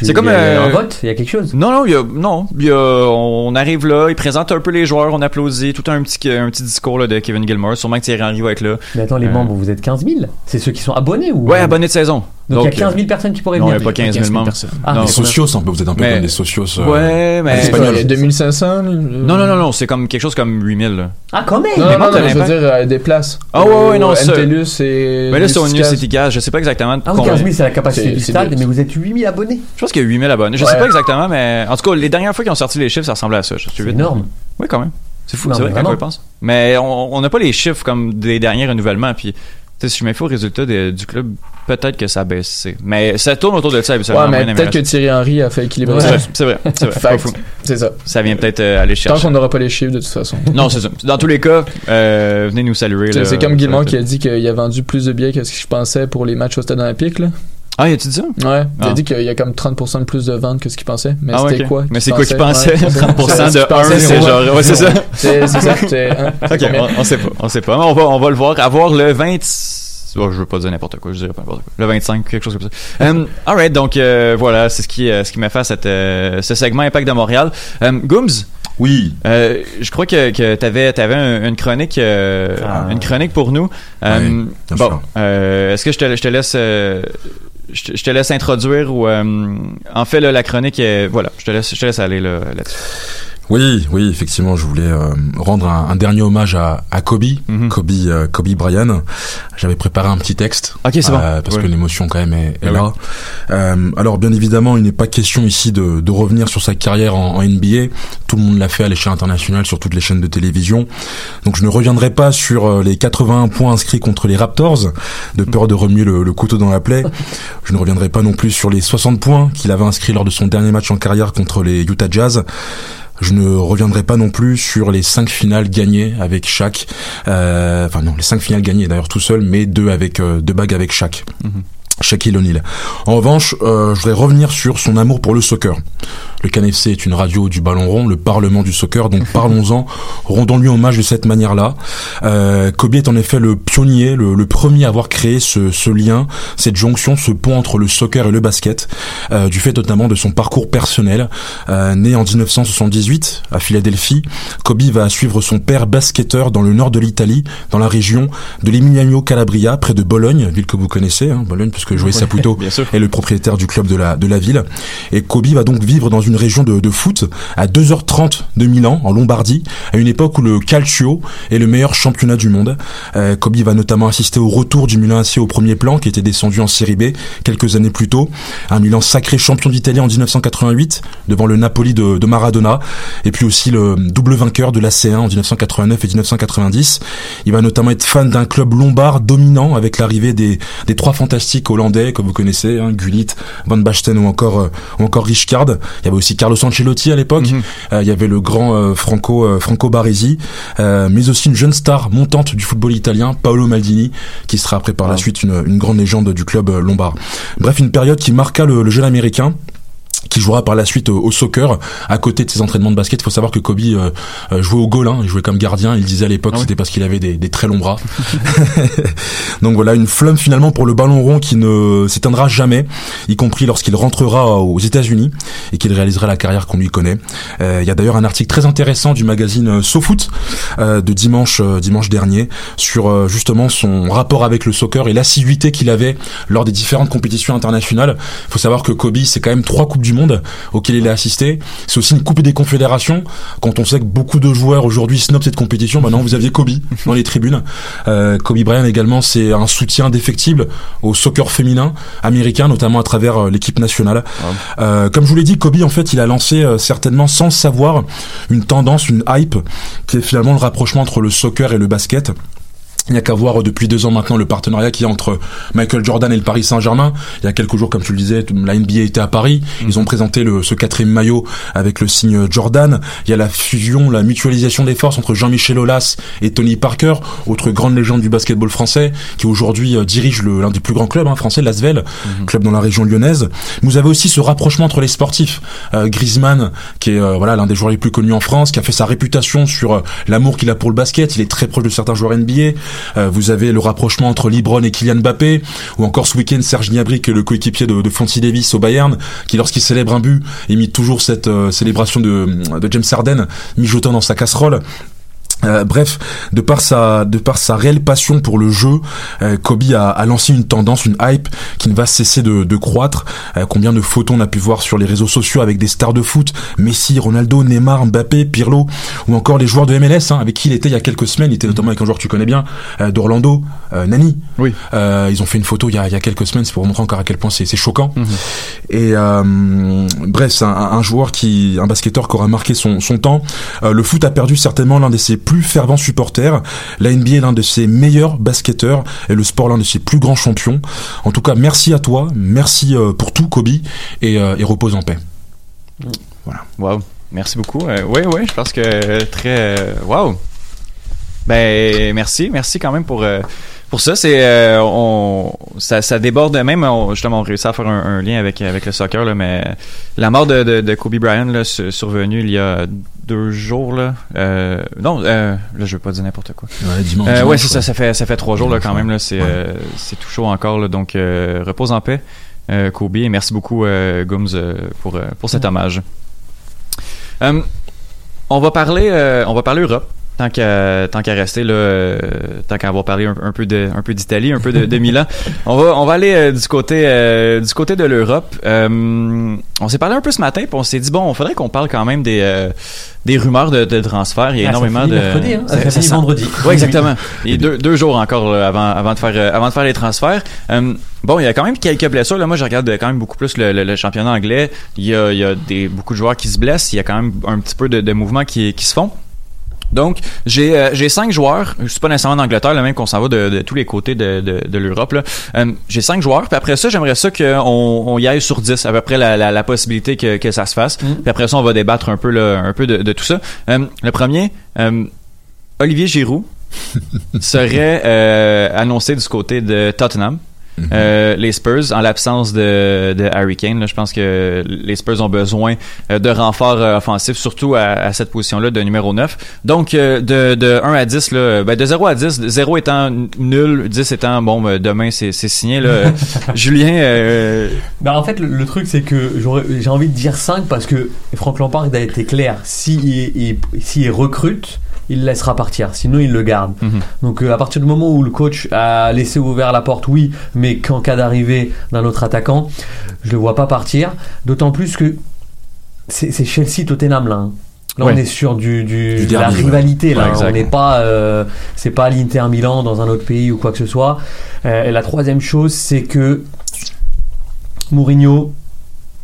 C'est comme euh, un vote, il y a quelque chose? Non, non, il y a, non, il y a, on arrive là, il présente un peu les joueurs, on applaudit, tout un petit, un petit discours là, de Kevin Gilmore. Sûrement que Thierry Henry va être là. Mais attends, les Euh, membres, vous êtes 15 000 C'est ceux qui sont abonnés ou Ouais, abonné de saison. Donc, il y a Donc, 15 000 personnes qui pourraient Non, il venir. n'y a pas 15 000 membres. personnes. Ah, Non. Socios, un peu, vous êtes un peu Mais- comme des socios. euh, Ouais, mais. C'est quoi, Espagnol. il y a 2500 Non, non, non, non, c'est comme quelque chose comme 8000 là. Ah, quand même Non, Mais non, moi, non, mais je veux dire euh, des places. Ah, ouais, ouais, non, ça- NTLUS et. Mais là, c'est au New. City Gas, je sais pas exactement. Ah oui, combien- 15 000, c'est la capacité du stade, mais vous êtes 8 000 abonnés. Je pense qu'il y a 8000 abonnés. Je Ouais. sais pas exactement, mais en tout cas, les dernières fois qu'ils ont sorti les chiffres, ça ressemblait à ça. C'est énorme. Oui, quand même. C'est fou, Non, c'est vrai quand on pense. Mais on n'a pas les chiffres comme des derniers renouvellements. Puis, tu sais, si je me fais au résultat de- du club, peut-être que ça a baissé. Mais ça tourne autour de ça. Ouais, mais peut-être que. Thierry Henry a fait équilibrer vrai, c'est vrai, c'est vrai. C'est ça. Ça vient peut-être euh, aller Tant chercher. qu'on n'aura pas les chiffres de toute façon. Non, c'est ça. Dans tous les cas, euh, venez nous saluer. C'est comme Guillemot Ça- qui a dit qu'il a vendu plus de billets que ce que je pensais pour les matchs au stade olympique. Là. Ah, y a-tu dit ça? Ouais, il Ah. a dit qu'il y a comme 30% de plus de ventes que ce qu'il pensait. Mais Ah, ouais, c'était quoi Mais c'est quoi qu'il pensait? Ouais, c'est ça. 30% C'est ce de qu'il pensait, un, c'est quoi. genre- ouais, c'est ça. C'est ça. Ok, on, on sait pas, on sait pas. On va, on va le voir. Avoir le 20. Oh, je veux pas dire n'importe quoi, je dirais pas n'importe quoi. Le 25, quelque chose comme ça. Um, alright, donc euh, voilà, c'est ce qui, euh, ce qui m'a fait cette, euh, ce segment Impact de Montréal. Um, Gooms, Oui. euh, je crois que, que t'avais, t'avais un- une chronique, euh, Ah. une chronique pour nous. Bon, euh, est-ce que je te, je te laisse, euh, je te, je te laisse introduire ou euh, en fait là, la chronique, est- voilà, je te laisse, je te laisse aller là, là-dessus. Oui, oui, effectivement, je voulais euh, rendre un, un dernier hommage à, à Kobe, Mhm. Kobe, euh, Kobe Bryant. J'avais préparé un petit texte, Ok, c'est bon. euh, parce Ouais. que l'émotion quand même est, est Ah là. Euh, alors, bien évidemment, il n'est pas question ici de, de revenir sur sa carrière en, en NBA. Tout le monde l'a fait à l'échelle internationale sur toutes les chaînes de télévision. Donc, je ne reviendrai pas sur les 81 points inscrits contre les Raptors, de peur de remuer le, le couteau dans la plaie. Je ne reviendrai pas non plus sur les 60 points qu'il avait inscrits lors de son dernier match en carrière contre les Utah Jazz. Je ne reviendrai pas non plus sur les cinq finales gagnées avec Shaq. Euh, enfin non, les cinq finales gagnées d'ailleurs tout seul, mais deux avec euh, deux bagues avec Shaq. Shaquille O'Neal. En revanche, euh, je voudrais revenir sur son amour pour le soccer. Le CanFC est une radio du ballon rond, le parlement du soccer, donc parlons-en, rendons-lui hommage de cette manière-là. Euh, Kobe est en effet le pionnier, le, le premier à avoir créé ce, ce lien, cette jonction, ce pont entre le soccer et le basket, euh, du fait notamment de son parcours personnel. Euh, né en 1978 à Philadelphie, Kobe va suivre son père basketteur dans le nord de l'Italie, dans la région de l'Emiliano Calabria, près de Bologne, ville que vous connaissez, hein, Bologne, puisque Joey Saputo est le propriétaire du club de la, de la ville. Et Kobe va donc vivre dans une région de, de foot à 2h30 de Milan, en Lombardie, à une époque où le calcio est le meilleur championnat du monde. Euh, Kobe va notamment assister au retour du Milan AC au premier plan, qui était descendu en Série B quelques années plus tôt. Un Milan sacré champion d'Italie en 1988, devant le Napoli de, de Maradona, et puis aussi le double vainqueur de la C1 en 1989 et 1990. Il va notamment être fan d'un club lombard dominant avec l'arrivée des, des trois fantastiques hollandais, comme vous connaissez, hein, Gullit, Van Basten ou encore, euh, ou encore Richcard. Il y avait aussi Carlos Ancelotti à l'époque. Euh, il y avait le grand euh, Franco, euh, Franco Baresi, mais aussi une jeune star montante du football italien, Paolo Maldini, qui sera après par la suite une, une grande légende du club lombard. Bref, une période qui marqua le, le jeune américain qui jouera par la suite au, au soccer à côté de ses entraînements de basket. Il faut savoir que Kobe euh, euh, jouait au goal, hein, il jouait comme gardien. Il disait à l'époque Ah oui. c'était parce qu'il avait des, des très longs bras. Donc voilà une flamme finalement pour le ballon rond qui ne s'éteindra jamais, y compris lorsqu'il rentrera aux États-Unis et qu'il réalisera la carrière qu'on lui connaît. Euh, Il y a d'ailleurs un article très intéressant du magazine SoFoot euh, de dimanche euh, dimanche dernier sur euh, justement son rapport avec le soccer et l'assiduité qu'il avait lors des différentes compétitions internationales. Il faut savoir que Kobe c'est quand même trois coupes du monde auxquelles il a assisté. C'est aussi une coupe des confédérations. Quand on sait que beaucoup de joueurs aujourd'hui snobent cette compétition, maintenant vous aviez Kobe dans les tribunes. Euh, Kobe Bryant également, c'est un soutien indéfectible au soccer féminin américain, notamment à travers euh, l'équipe nationale. Euh, comme je vous l'ai dit, Kobe en fait, il a lancé certainement sans savoir une tendance, une hype qui est finalement le rapprochement entre le soccer et le basket. Il n'y a qu'à voir depuis deux ans maintenant le partenariat qu'il y a entre Michael Jordan et le Paris Saint-Germain. Il y a quelques jours, comme tu le disais, la NBA était à Paris. Mm. Ils ont présenté le, ce quatrième maillot avec le signe Jordan. Il y a la fusion, la mutualisation des forces entre Jean-Michel Aulas et Tony Parker, autre grande légende du basketball français, qui aujourd'hui euh, dirige l'un des plus grands clubs hein, français, l'Asvel, Mm-hmm. club dans la région lyonnaise. Vous avez aussi ce rapprochement entre les sportifs. Euh, Griezmann, qui est euh, voilà l'un des joueurs les plus connus en France, qui a fait sa réputation sur euh, l'amour qu'il a pour le basket. Il est très proche de certains joueurs NBA. Euh, vous avez le rapprochement entre LeBron et Kylian Mbappé, ou encore ce week-end Serge Gnabry, le coéquipier de, de Fonzie Davis au Bayern, qui lorsqu'il célèbre un but, imite toujours cette euh, célébration de, de James Harden, mijotant dans sa casserole. Euh, bref, de par sa de par sa réelle passion pour le jeu, euh, Kobe a, a lancé une tendance, une hype qui ne va cesser de, de croître. Euh, combien de photos on a pu voir sur les réseaux sociaux avec des stars de foot, Messi, Ronaldo, Neymar, Mbappé, Pirlo, ou encore les joueurs de MLS hein, avec qui il était il y a quelques semaines. Il était notamment avec un joueur que tu connais bien, euh, d'Orlando, euh, Nani. Oui. Euh, ils ont fait une photo il y a, il y a quelques semaines, c'est pour montrer encore à quel point c'est choquant. Et euh, bref, c'est un, un joueur qui, un basketteur qui aura marqué son, son temps. Euh, le foot a perdu certainement l'un de ses plus fervents supporters. La NBA est l'un de ses meilleurs basketteurs et le sport l'un de ses plus grands champions. En tout cas, merci à toi, merci euh, pour tout, Kobe, et, euh, et repose en paix. Voilà. Wow. Merci beaucoup. Euh, oui, oui, je pense que très. euh, wow. Ben, merci. Merci quand même pour. pour ça, c'est on ça, déborde même justement on réussit à faire un, lien avec avec le soccer là, mais la mort de, de, Kobe Bryant là su- survenue il y a deux jours là euh, non euh, là je veux pas dire n'importe quoi Ouais, dimanche, Euh, ouais c'est ça ça fait ça fait trois jours là quand même là ouais. c'est Ouais. euh, c'est tout chaud encore là, donc repose en paix Kobe et merci beaucoup Gums pour pour cet hommage on va parler, on va parler Europe. Tant qu'à tant qu'à rester là, euh, tant qu'à avoir parlé un, un peu de un peu d'Italie, un peu de, de Milan, on va on va aller euh, du côté euh, du côté de l'Europe. Euh, on s'est parlé un peu ce matin, puis on s'est dit bon, il faudrait qu'on parle quand même des euh, des rumeurs de, de transfert. Il y a Ah, ça énormément finit de mercredi, hein? Ça finit sent- vendredi. Ouais, exactement. Il y a deux, deux jours encore là, avant avant de faire euh, avant de faire les transferts. Euh, bon, il y a quand même quelques blessures. Là, moi, je regarde quand même beaucoup plus le, le- le championnat anglais. Il y a il y a des beaucoup de joueurs qui se blessent. Il y a quand même un petit peu de, de mouvements qui qui se font. Donc, j'ai euh, j'ai cinq joueurs. Je suis pas nécessairement en Angleterre, là, même qu'on s'en va de, de tous les côtés de, de, de l'Europe. Euh, j'ai cinq joueurs. Puis après ça, j'aimerais ça qu'on on y aille sur 10, à peu près la, la, la possibilité que, que ça se fasse. Puis après ça, on va débattre un peu, là, un peu de, tout ça. Euh, le premier, Olivier Giroud serait annoncé du côté de Tottenham. Euh, les Spurs, en l'absence de, de Harry Kane, là, je pense que les Spurs ont besoin euh, de renforts euh, offensifs, surtout à, à cette position-là de numéro 9. Donc, euh, de, de 1 à 10, là, ben, de 0 à 10, 0 étant nul, 10 étant, bon, ben, demain, c'est c'est signé. Là. Julien, euh, Bah en fait le, le truc c'est que j'aurais- j'ai envie de dire 5 parce que Frank Lampard a été clair. S'il il, s'il recrute, il le laissera partir. Sinon il le garde. Mhm. Donc euh, à partir du moment où le coach a laissé ouvert la porte, oui, mais qu'en cas d'arrivée d'un autre attaquant, je le vois pas partir. D'autant plus que c'est Chelsea Tottenham là. hein. Là, Ouais. on est sur du, du, Du de la ouais. rivalité. Là, Ouais, hein. on n'est pas, euh, c'est pas l'Inter Milan dans un autre pays ou quoi que ce soit. Euh, et la troisième chose, c'est que Mourinho,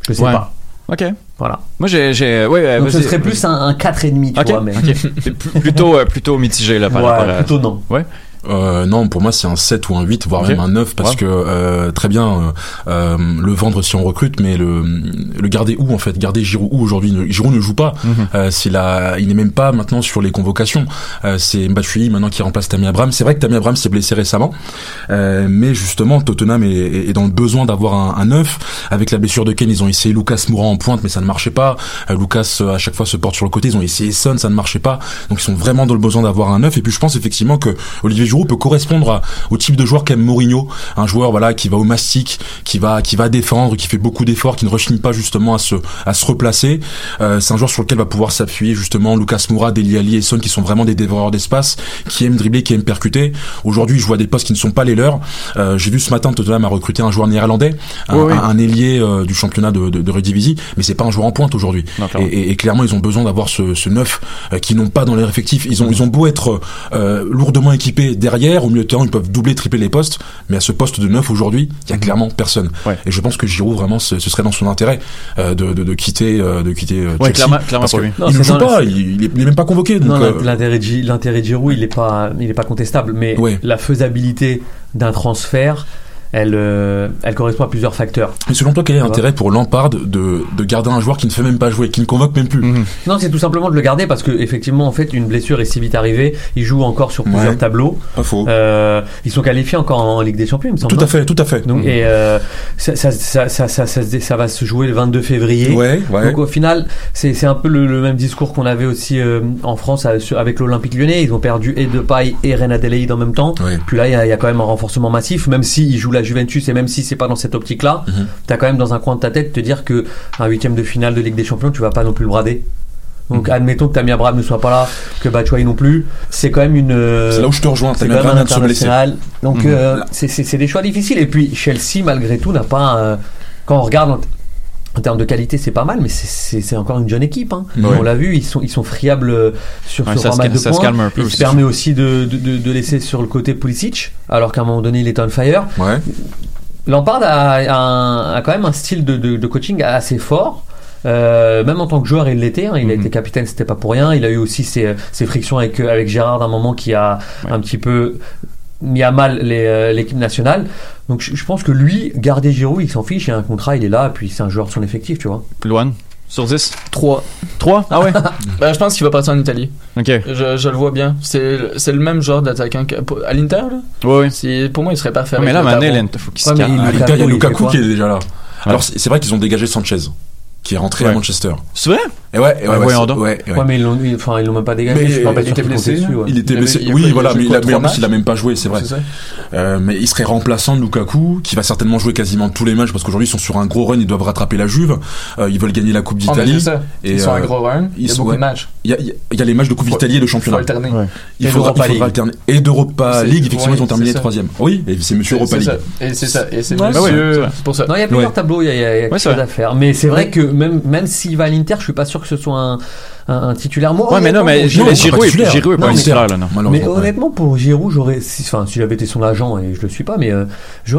je sais pas. Ok. Voilà. Moi, j'ai, j'ai, ouais, Donc ce serait plus un, un 4,5, tu Ok, vois. Mais... ok. C'est plus- plutôt, euh, plutôt mitigé là par Ouais, rapport à. plutôt non. Ouais. Euh, non, pour moi c'est un 7 ou un 8, voire même un 9, parce Ouais. que euh, très bien euh, euh, le vendre si on recrute, mais le, le garder où en fait? Garder Giroud où aujourd'hui? Giroud ne joue pas, Mhm. euh, c'est la, il n'est même pas maintenant sur les convocations. Euh, c'est Mbappé maintenant qui remplace Tammy Abraham. C'est vrai que Tammy Abraham s'est blessé récemment, euh, mais justement Tottenham est, est- dans le besoin d'avoir un, un 9. Avec la blessure de Kane, ils ont essayé Lucas Moura en pointe, mais ça ne marchait pas. Lucas à chaque fois se porte sur le côté. Ils ont essayé Son, ça ne marchait pas. Donc ils sont vraiment dans le besoin d'avoir un 9. Et puis je pense effectivement que Olivier Giroud peut correspondre à- au type de joueur qu'aime Mourinho, un joueur voilà qui va au mastic, qui va qui va défendre, qui fait beaucoup d'efforts, qui ne rechigne pas justement à se à se replacer. Euh, c'est un joueur sur lequel va pouvoir s'appuyer justement Lucas Moura, Deli Ali et Son qui sont vraiment des dévoreurs d'espace, qui aiment dribbler, qui aiment percuter. Aujourd'hui, je vois des postes qui ne sont pas les leurs. Euh, J'ai vu ce matin Tottenham a recruté un joueur néerlandais, un, Oui, oui. un- un ailier euh, du championnat de, de, de Eredivisie, mais c'est pas un joueur en pointe aujourd'hui. Et, clairement. et- et clairement, ils ont besoin d'avoir ce, ce neuf euh, qu'ils n'ont pas dans leur effectif. Ils ont, ils ont beau être derrière, au milieu de terrain, ils peuvent doubler, tripler les postes. Mais à ce poste de neuf aujourd'hui, il y a clairement personne. Et je pense que Giroud vraiment, ce, serait dans son intérêt euh, de, de, quitter, euh, de quitter euh, il ne joue pas, il, même pas convoqué. l'intérêt de Giroud, il n'est pas, pas contestable. Mais la faisabilité d'un transfert. Euh, elle, correspond à plusieurs facteurs. Mais selon toi, quel est l'intérêt pour Lampard de, garder un joueur qui ne fait même pas jouer, qui ne convoque même plus. Mhm. Non, c'est tout simplement de le garder parce que effectivement, en fait, une blessure est si vite arrivée. Ils jouent encore sur plusieurs ouais. tableaux. Pas faux. Euh, ils sont qualifiés encore en Ligue des Champions, il me semble. Tout à fait, tout à fait. Et ça, va se jouer le 22 février. Ouais, ouais. Donc au final, c'est un peu le, même discours qu'on avait aussi euh, en France avec l'Olympique Lyonnais. Ils ont perdu et Depay et Reine Adélaïde en même temps. Puis là, il y, y, a quand même un renforcement massif, même s'ils jouent la la Juventus et même si c'est pas dans cette optique-là, mm tu as quand même dans un coin de ta tête te dire que un huitième de finale de Ligue des Champions, tu vas pas non plus le brader. Donc mhm. admettons que Tammy Abraham ne soit pas là, que Batshuayi non plus, c'est quand même une. C'est là où je te rejoins. C'est quand même un international. Donc mm -hmm. c'est des choix difficiles. Et puis Chelsea malgré tout n'a pas. Quand on regarde en termes de qualité, c'est pas mal, mais c'est encore une jeune équipe. Hein. On l'a vu, ils sont, friables euh, sur ouais, ce format de ça. Se calme un peu, il se permet aussi de, laisser sur le côté Pulisic, alors qu'à un moment donné, il est on fire. Ouais. Lampard a, quand même un style de, coaching assez fort. Euh, même en tant que joueur, il l'était. Hein. Il mm -hmm. a mhm. été capitaine, c'était pas pour rien. Il a eu aussi ses, frictions avec, avec Gérard d'un moment qui a un petit peu mis à mal euh, l'équipe nationale. Donc je, pense que lui, garder Giroud, il s'en fiche, il y a un contrat, il est là, et puis c'est un joueur de son effectif, tu vois. Luan sur 10 3. 3 Ah ouais bah, Je pense qu'il va partir en Italie. Ok. Je, le vois bien. C'est le même genre d'attaquant à l'Inter là Oui, oui. Pour moi, il serait parfait. Ouais, mais là, maintenant, il faut qu'il se calme. Il y a Lukaku qui est déjà là. Alors, c'est vrai qu'ils ont dégagé Sanchez, qui est rentré à Manchester. C'est vrai et ouais, et ouais, bah, ouais, ouais, ouais, ouais, mais ils l'ont, ils l'ont même pas dégagé. Mais, je pas il, était blessé, dessus, il était blessé. Blessé. Oui, voilà, mais, il a, en plus, il a même pas joué, c'est vrai. Euh, mais il serait remplaçant de Lukaku, qui va certainement jouer quasiment tous les matchs parce qu'aujourd'hui, ils sont sur un gros run, ils doivent rattraper la Juve. Euh, ils veulent gagner la Coupe oh, d'Italie. Ils sont euh, un gros run. Ils il y a matchs. Il y a, les matchs de Coupe d'Italie et de championnat. Il faut alterner. Il faudra alterner. Et d'Europa League, effectivement, ils ont terminé troisième. Oui, c'est Monsieur Europa League. Et c'est ça. Et c'est pour. Non, il y a plusieurs tableaux, il y a choses à faire. Mais c'est vrai que même s'il va à l'Inter, je suis pas sûr que ce soit un, titulaire. Moi, ouais, mais non, mais Giroud, Giroud, est, pas non, titulaire, là, non. Mais honnêtement, pour Giroud, j'aurais, si, enfin, si j'avais été son agent et je le suis pas, mais euh, je,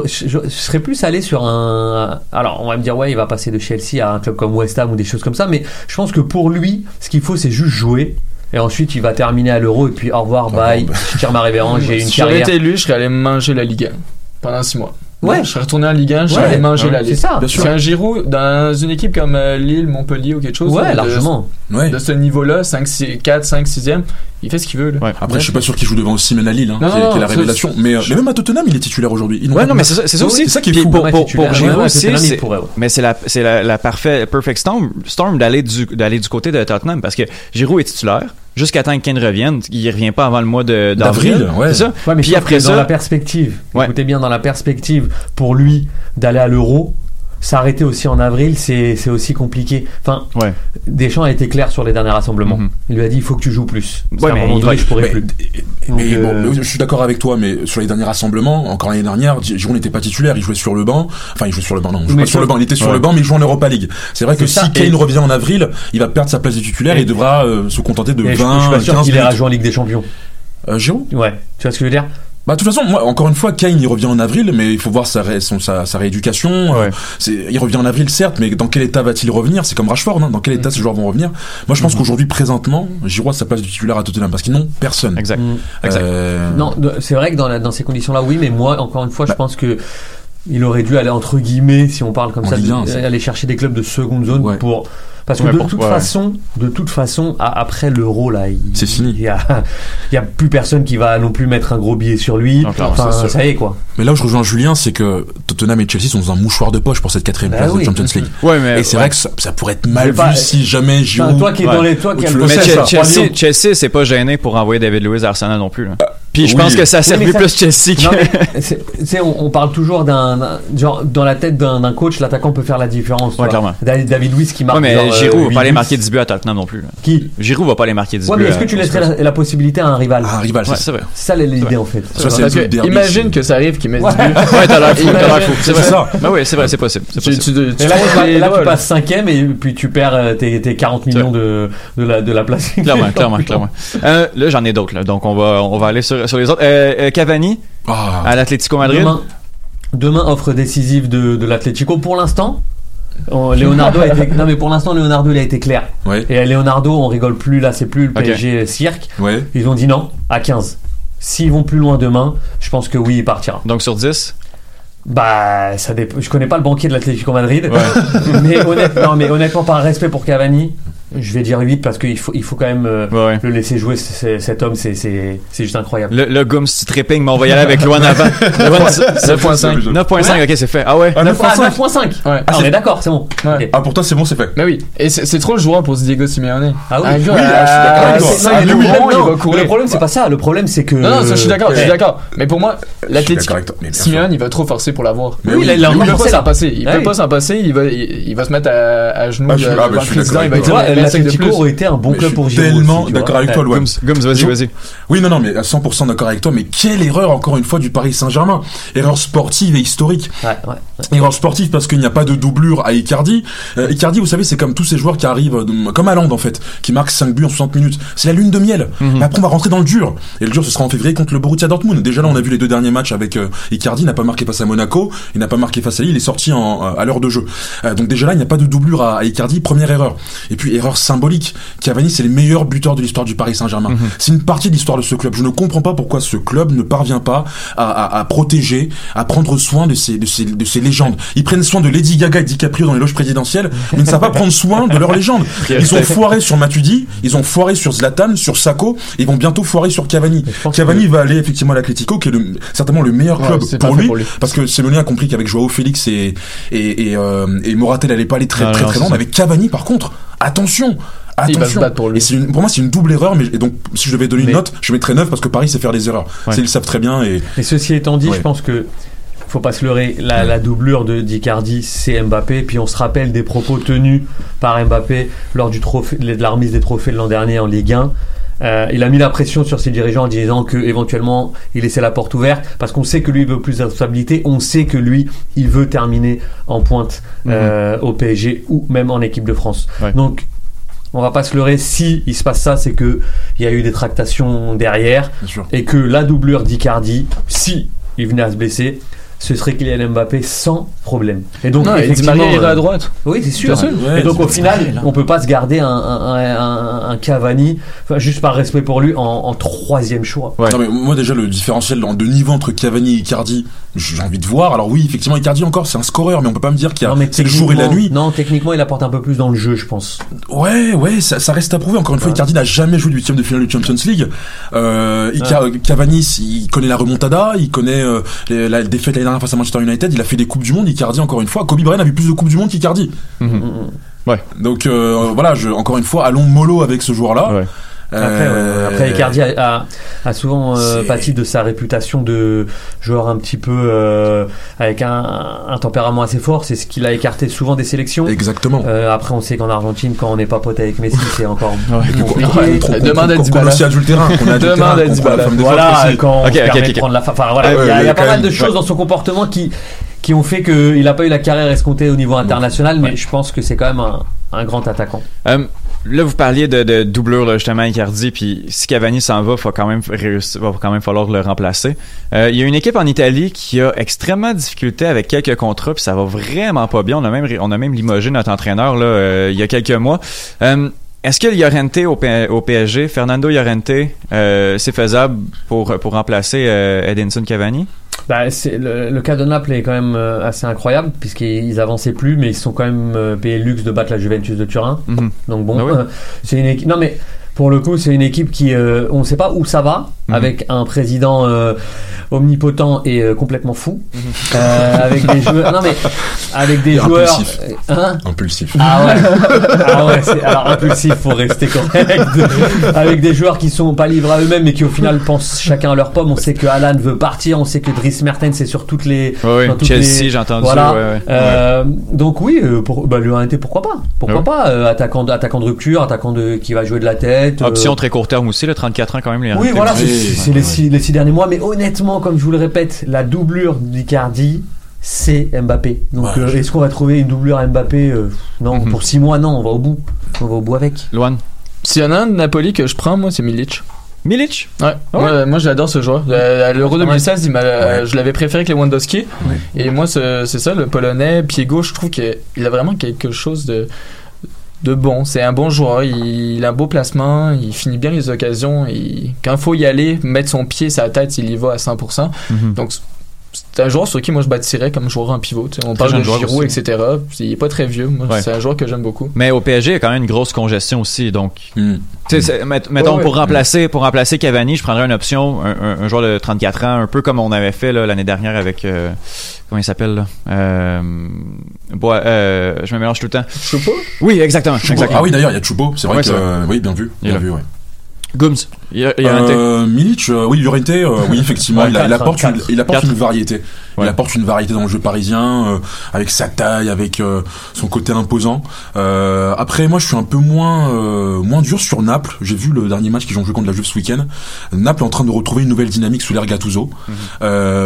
serais plus allé sur un. Alors, on va me dire, ouais, il va passer de Chelsea à un club comme West Ham ou des choses comme ça, mais je pense que pour lui, ce qu'il faut, c'est juste jouer. Et ensuite, il va terminer à l'euro et puis au revoir, ah bye, bah. je tire ma révérence, j'ai une si carrière. Si j'avais été élu, je serais allé manger la Ligue 1 pendant 6 mois. Ouais. Je serais retourné en Ligue 1, j'aurais ouais, mangé ouais, la Ligue. C'est ça. bien C'est un Giroud dans une équipe comme euh, Lille, Montpellier ou quelque chose. Ouais, euh, de, De ce niveau-là, 5, 6, 4, 5, 6e, il fait ce qu'il veut. Après, je suis pas sûr qu'il joue devant Simen à Lille, hein, qui, est, la révélation. Euh, mais, même à Tottenham, il est titulaire aujourd'hui. Ouais, non, mais c'est ça, aussi. C'est qui est fou. Pour, Giroud aussi, mais c'est la, c'est perfect storm, d'aller du côté de Tottenham parce que Giroud est titulaire jusqu'à temps que Kane revienne. Il revient pas avant le mois d'avril. Ouais. C'est ça. Mais Puis après ça, dans la perspective. Écoutez bien dans la perspective pour lui d'aller à l'Euro s'arrêter aussi en avril, c'est aussi compliqué. Enfin. Deschamps a été clair sur les derniers rassemblements. Mhm. Il lui a dit il faut que tu joues plus. Ouais, à un moment donné, je pourrais mais, plus. Mais, bon, euh, je suis d'accord avec toi, mais sur les derniers rassemblements, encore l'année dernière, Giroud n'était pas titulaire, il jouait sur le banc. Enfin, il jouait sur le banc, non, il, pas sur le banc, il était sur le banc, mais il jouait en Europa League. C'est vrai que si Kane revient en avril, il va perdre sa place de titulaire et, devra euh, se contenter de 20 je, je suis 15 Il ira jouer en Ligue des Champions. Euh, Ouais. Tu vois ce que je veux dire? Bah, de toute façon, moi, encore une fois, Kane, il revient en avril, mais il faut voir sa, son, sa, sa rééducation. Ouais. Euh, il revient en avril, certes, mais dans quel état va-t-il revenir? C'est comme Rashford, hein, dans quel état mm. ces joueurs vont revenir? Moi, je pense mm. qu'aujourd'hui, présentement, Giroud a sa place de titulaire à Tottenham, parce qu'ils n'ont personne. Exact. Mm. Euh, exact. Euh... Non, c'est vrai que dans, dans ces conditions-là, oui, mais moi, encore une fois, je bah. pense que il aurait dû aller, entre guillemets, si on parle comme ça, euh, aller chercher des clubs de seconde zone pour parce que de, toute façon, de toute façon, après l'euro, là, c'est fini. Il n'y a, plus personne qui va non plus mettre un gros billet sur lui. Ça, y est. Mais là où je rejoins Julien, c'est que Tottenham et Chelsea sont dans un mouchoir de poche pour cette quatrième bah place oui. de Champions League. Et c'est vrai que ça, pourrait être mal vu si euh, jamais Giroud. Toi qui es dans les. Toi qui Chelsea, c'est pas gêné pour envoyer David Luiz à Arsenal non plus. Euh, puis je pense que ça a plus Chelsea. Que... Non, on, parle toujours d'un dans la tête d'un coach, l'attaquant peut faire la différence. Ouais, clairement. David Luiz qui marque. Ouais, mais genre, euh, Giroud euh, va pas aller marquer 10 buts à Tottenham non plus. Qui? Giroud va pas aller marquer 10 ouais, buts. Est-ce que tu laisserais la, possibilité à un rival? Ah, Un rival, ouais, c'est vrai. Ça c'est l'idée en fait. Ça, que imagine que ça arrive qu'il mette 10 buts. Ouais, t'as l'air fou. C'est vrai. Bah oui, c'est vrai, c'est possible. Là, tu passes cinquième et puis tu perds euh, tes 40 millions de la place. Clairement, clairement, clairement. Euh, là, j'en ai d'autres. Donc on va on va aller sur sur, sur les autres. Euh, euh, Cavani Ah. à l'Atlético Madrid. Demain, demain, offre décisive de, de l'Atlético. Pour l'instant, on- Leonardo a été. Non, mais pour l'instant, Leonardo, il a été clair. Ouais. Et à Leonardo, on rigole plus. Là, c'est plus le. PSG cirque. Ouais. Ils ont dit non à 15. S'ils vont plus loin demain, je pense que oui, il partira. Donc sur 10. Bah, ça dépend. Je connais pas le banquier de l'Atlético Madrid, mais, honnêtement, mais honnêtement, par respect pour Cavani, je vais dire 8 parce qu'il faut, il faut quand même euh, Ouais, ouais. le laisser jouer. c- Cet homme, c'est, c'est, c'est juste incroyable. Le, le Gums tripping, mais on va y aller avec Loan avant. Loan, 9.5. 9.5, ok, c'est fait. Ah ouais? Ah, 9 9.5. 9.5 Ouais. Ah, Ah, on c'est- est d'accord, c'est bon. Ouais. Ah, pour toi, c'est bon, c'est fait. Mais oui, et c'est c'est trop le joueur pour ce Diego Simeone. Ah oui. Gars, Oui, ah, je suis d'accord avec toi. c'est- Ah, non, il va courir. Le problème, c'est pas ça. Le problème, c'est que. Non, non, ça, je suis d'accord, je suis d'accord. Mais pour moi, d'accord sûr. Simeone, il va trop forcer pour l'avoir. Mais Oui, il peut pas s'en passer. Il Ah peut pas s'en passer. Il va, il, il va se mettre à, genoux Ah, ah, d'accord Il va avec dire toi. Tu vois, 25 de l'Atlético aurait été un bon Mais club pour Giroud. tellement d'accord avec toi. Gums, Gums, vas-y, vas-y. Oui, non, non, mais à 100% d'accord avec toi. Mais quelle erreur, encore une fois, du Paris Saint-Germain. Erreur sportive et historique. Ouais, ouais. Erreur sportive parce qu'il n'y a pas de doublure à Icardi. Euh, Icardi, vous savez, c'est comme tous ces joueurs qui arrivent, euh, comme Haaland en fait, qui marquent 5 buts en 60 minutes. C'est la lune de miel. Mais après, on va rentrer dans le dur. Et le dur, ce sera en février contre le Borussia Dortmund. Déjà là, on a vu les deux derniers matchs avec euh, Icardi. Il n'a pas marqué face à Monaco. Il n'a pas marqué face à Lille. Il est sorti en, euh, à l'heure de jeu. Donc déjà là, il n'y a pas de doublure à, à Icardi. Première erreur. Et puis erreur symbolique. Cavani, c'est les meilleurs buteurs de l'histoire du Paris Saint-Germain. C'est une partie de l'histoire de ce club. Je ne comprends pas pourquoi ce club ne parvient pas à, à- à protéger, à prendre soin de ces, de ces, de ces légendes. Ils prennent soin de Lady Gaga et DiCaprio dans les loges présidentielles, mais ils ne savent pas prendre soin de leurs légendes. Ils ont foiré sur Matuidi, ils ont foiré sur Zlatan, sur Sako, ils vont bientôt foirer sur Cavani. Cavani va aller effectivement à l'Atlético, qui est le- certainement le meilleur club c'est pour lui, pour lui. parce que Semoni a compris qu'avec Joao Félix et et et, euh, et Moratel n'allait pas aller très Ah, très non, très c'est loin. avec Cavani, par contre, attention. Il va se Attention. pour lui. Et c'est une- pour moi, c'est une double erreur. Mais et donc, si je devais donner Mais- une note, je mettrais 9 parce que Paris sait faire des erreurs. Ouais. Ils le savent très bien. Et Et ceci étant dit, Ouais. je pense que faut pas se leurrer. La, la doublure de d'Icardi, c'est Mbappé. Puis on se rappelle des propos tenus par Mbappé lors du trophée, de la remise des trophées de l'an dernier en Ligue 1. Euh, il a mis la pression sur ses dirigeants en disant que éventuellement il laissait la porte ouverte parce qu'on sait que lui il veut plus de responsabilité, on sait que lui il veut terminer en pointe euh, au PSG ou même en équipe de France. Ouais. Donc on va pas se leurrer si il se passe ça, c'est que il y a eu des tractations derrière et que la doublure d'Icardi, si il venait à se blesser, ce serait Kylian Mbappé sans problème. Et donc Non, et Di effectivement, Maria irait euh, à droite. oui, c'est sûr. Bien sûr. Ouais, et donc au final, pareil, on peut pas se garder un, un, un, un Cavani, juste par respect pour lui, en, en troisième choix. Ouais. Non mais moi déjà le différentiel en- de niveau entre Cavani et Icardi, j'ai envie de voir. Alors oui, effectivement, Icardi encore, c'est un scoreur, mais on peut pas me dire qu'il y a Non, mais c'est le jour et la nuit. Non, techniquement, il apporte un peu plus dans le jeu, je pense. Ouais, ouais, ça, ça reste à prouver. Encore une fois, Icardi n'a jamais joué de huitième de finale de Champions League. Euh, Cavani, il connaît la remontada, il connaît euh, la défaite l'année dernière face à Manchester United. Il a fait des coupes du monde. Icardi, encore une fois, Kobe Bryant a vu plus de coupes du monde qu'Icardi. Ouais. Donc euh, voilà, je, encore une fois, allons mollo avec ce joueur-là. Ouais. Après, Euh, ouais, après Icardi a, a, a souvent euh, pâti de sa réputation de joueur un petit peu euh, avec un, un tempérament assez fort. C'est ce qu'il a écarté souvent des sélections. Exactement. Euh, après, on sait qu'en Argentine, quand on n'est pas pote avec Messi, c'est encore que- compliqué. qu'on- qu'on- Demande à qu'on- qu'on Dybala. aussi adultérin, qu'on a adultérin, Demande à qu'on prend Dybala. la femme des Voilà, quand on de prendre la Enfin, voilà, Ouais, il y a, ouais, il y a il y a pas quand mal de choses ouais. dans son comportement qui qui ont fait qu'il n'a pas eu la carrière escomptée au niveau international, mais je pense que c'est quand même un, un grand attaquant. Euh, là, vous parliez de, de doublure, là, justement, Icardi, puis si Cavani s'en va, faut quand même réussir, va quand même falloir le remplacer. Euh, Il y a une équipe en Italie qui a extrêmement de difficulté avec quelques contrats, puis ça va vraiment pas bien. On a même, on a même limogé notre entraîneur là, euh, il y a quelques mois. Euh, est-ce que Llorente au, au PSG, Fernando Llorente, euh, c'est faisable pour, pour remplacer euh, Edinson Cavani? Bah, le, le cas de Naples est quand même euh, assez incroyable puisqu'ils avançaient plus, mais ils sont quand même euh, payés le luxe de battre la Juventus de Turin. Mhm. Donc bon, Ah oui. euh, c'est une équipe. Non mais pour le coup, c'est une équipe qui, euh, on ne sait pas où ça va, Mhm. avec un président euh, omnipotent et euh, complètement fou, Mhm. Euh, avec des joueurs. Non mais avec des Et joueurs. impulsif. Hein? Impulsif. ah ouais, ah ouais c'est- alors impulsif, faut rester correct. Avec des joueurs qui sont pas livrés à eux-mêmes, mais qui au final pensent chacun à leur pomme. On sait que Alan veut partir, on sait que Dries Mertens c'est sur toutes les. Ouais. dans toutes Chelsea, les- j'ai entendu. Voilà. ouais, ouais. Euh, Donc oui, pour, bah, l'UNT, pourquoi pas Pourquoi Ouais. pas euh, attaquant, de, attaquant de rupture, attaquant de qui va jouer de la tête. euh, Option très court terme aussi, le 34 ans quand même. Les oui, voilà, c'est Oui, c'est les, ouais. six, les six derniers mois. Mais honnêtement, comme je vous le répète, la doublure d'Icardi, c'est Mbappé. Donc, Ouais, euh, je- est-ce qu'on va trouver une doublure à Mbappé Euh, Non, Mhm. pour six mois, non. On va au bout. On va au bout avec. Loan. S'il y en a un de Napoli que je prends, moi, c'est Milic. Milic Ouais. Moi, moi, j'adore ce joueur. À L'Euro 2016, il euh, je l'avais préféré que Lewandowski. Et moi, c'est c'est ça, le Polonais, pied gauche, je trouve qu'il a vraiment quelque chose de de bon. C'est un bon joueur. Il, il a un beau placement. Il finit bien les occasions. Il, quand il faut y aller, mettre son pied, sa tête, il y va à 100%. Mhm. Donc, c'est un joueur sur qui moi je bâtirais comme joueur en pivot. On Très parle de Giroud, aussi. etc. Il est pas très vieux. Moi, Ouais. C'est un joueur que j'aime beaucoup. Mais au PSG, il y a quand même une grosse congestion aussi. Donc, Hmm. met- mettons, Ouais, ouais. pour remplacer pour remplacer Cavani, je prendrais une option, un, un- un joueur de 34 ans, un peu comme on avait fait là, l'année dernière avec. euh, comment il s'appelle là? Euh, Bois- euh, Je me mélange tout le temps. Choupo? Oui, exactement. exactement. Ah oui, d'ailleurs, il y a Choupo. C'est vrai Ouais, que, euh, oui, bien vu. Bien vu. Gooms, il y a, il y a un Euh, Milic, euh, oui, Llorente, euh, oui, effectivement, il, a- il quatre, apporte, une, il apporte Quatre. une variété. Ouais. Il apporte une variété dans le jeu parisien, avec sa taille, avec son côté imposant. Après, moi, je suis un peu moins moins dur sur Naples. J'ai vu le dernier match qu'ils ont joué contre la Juve ce week-end. Naples est en train de retrouver une nouvelle dynamique sous l'ère Gattuso. Mhm.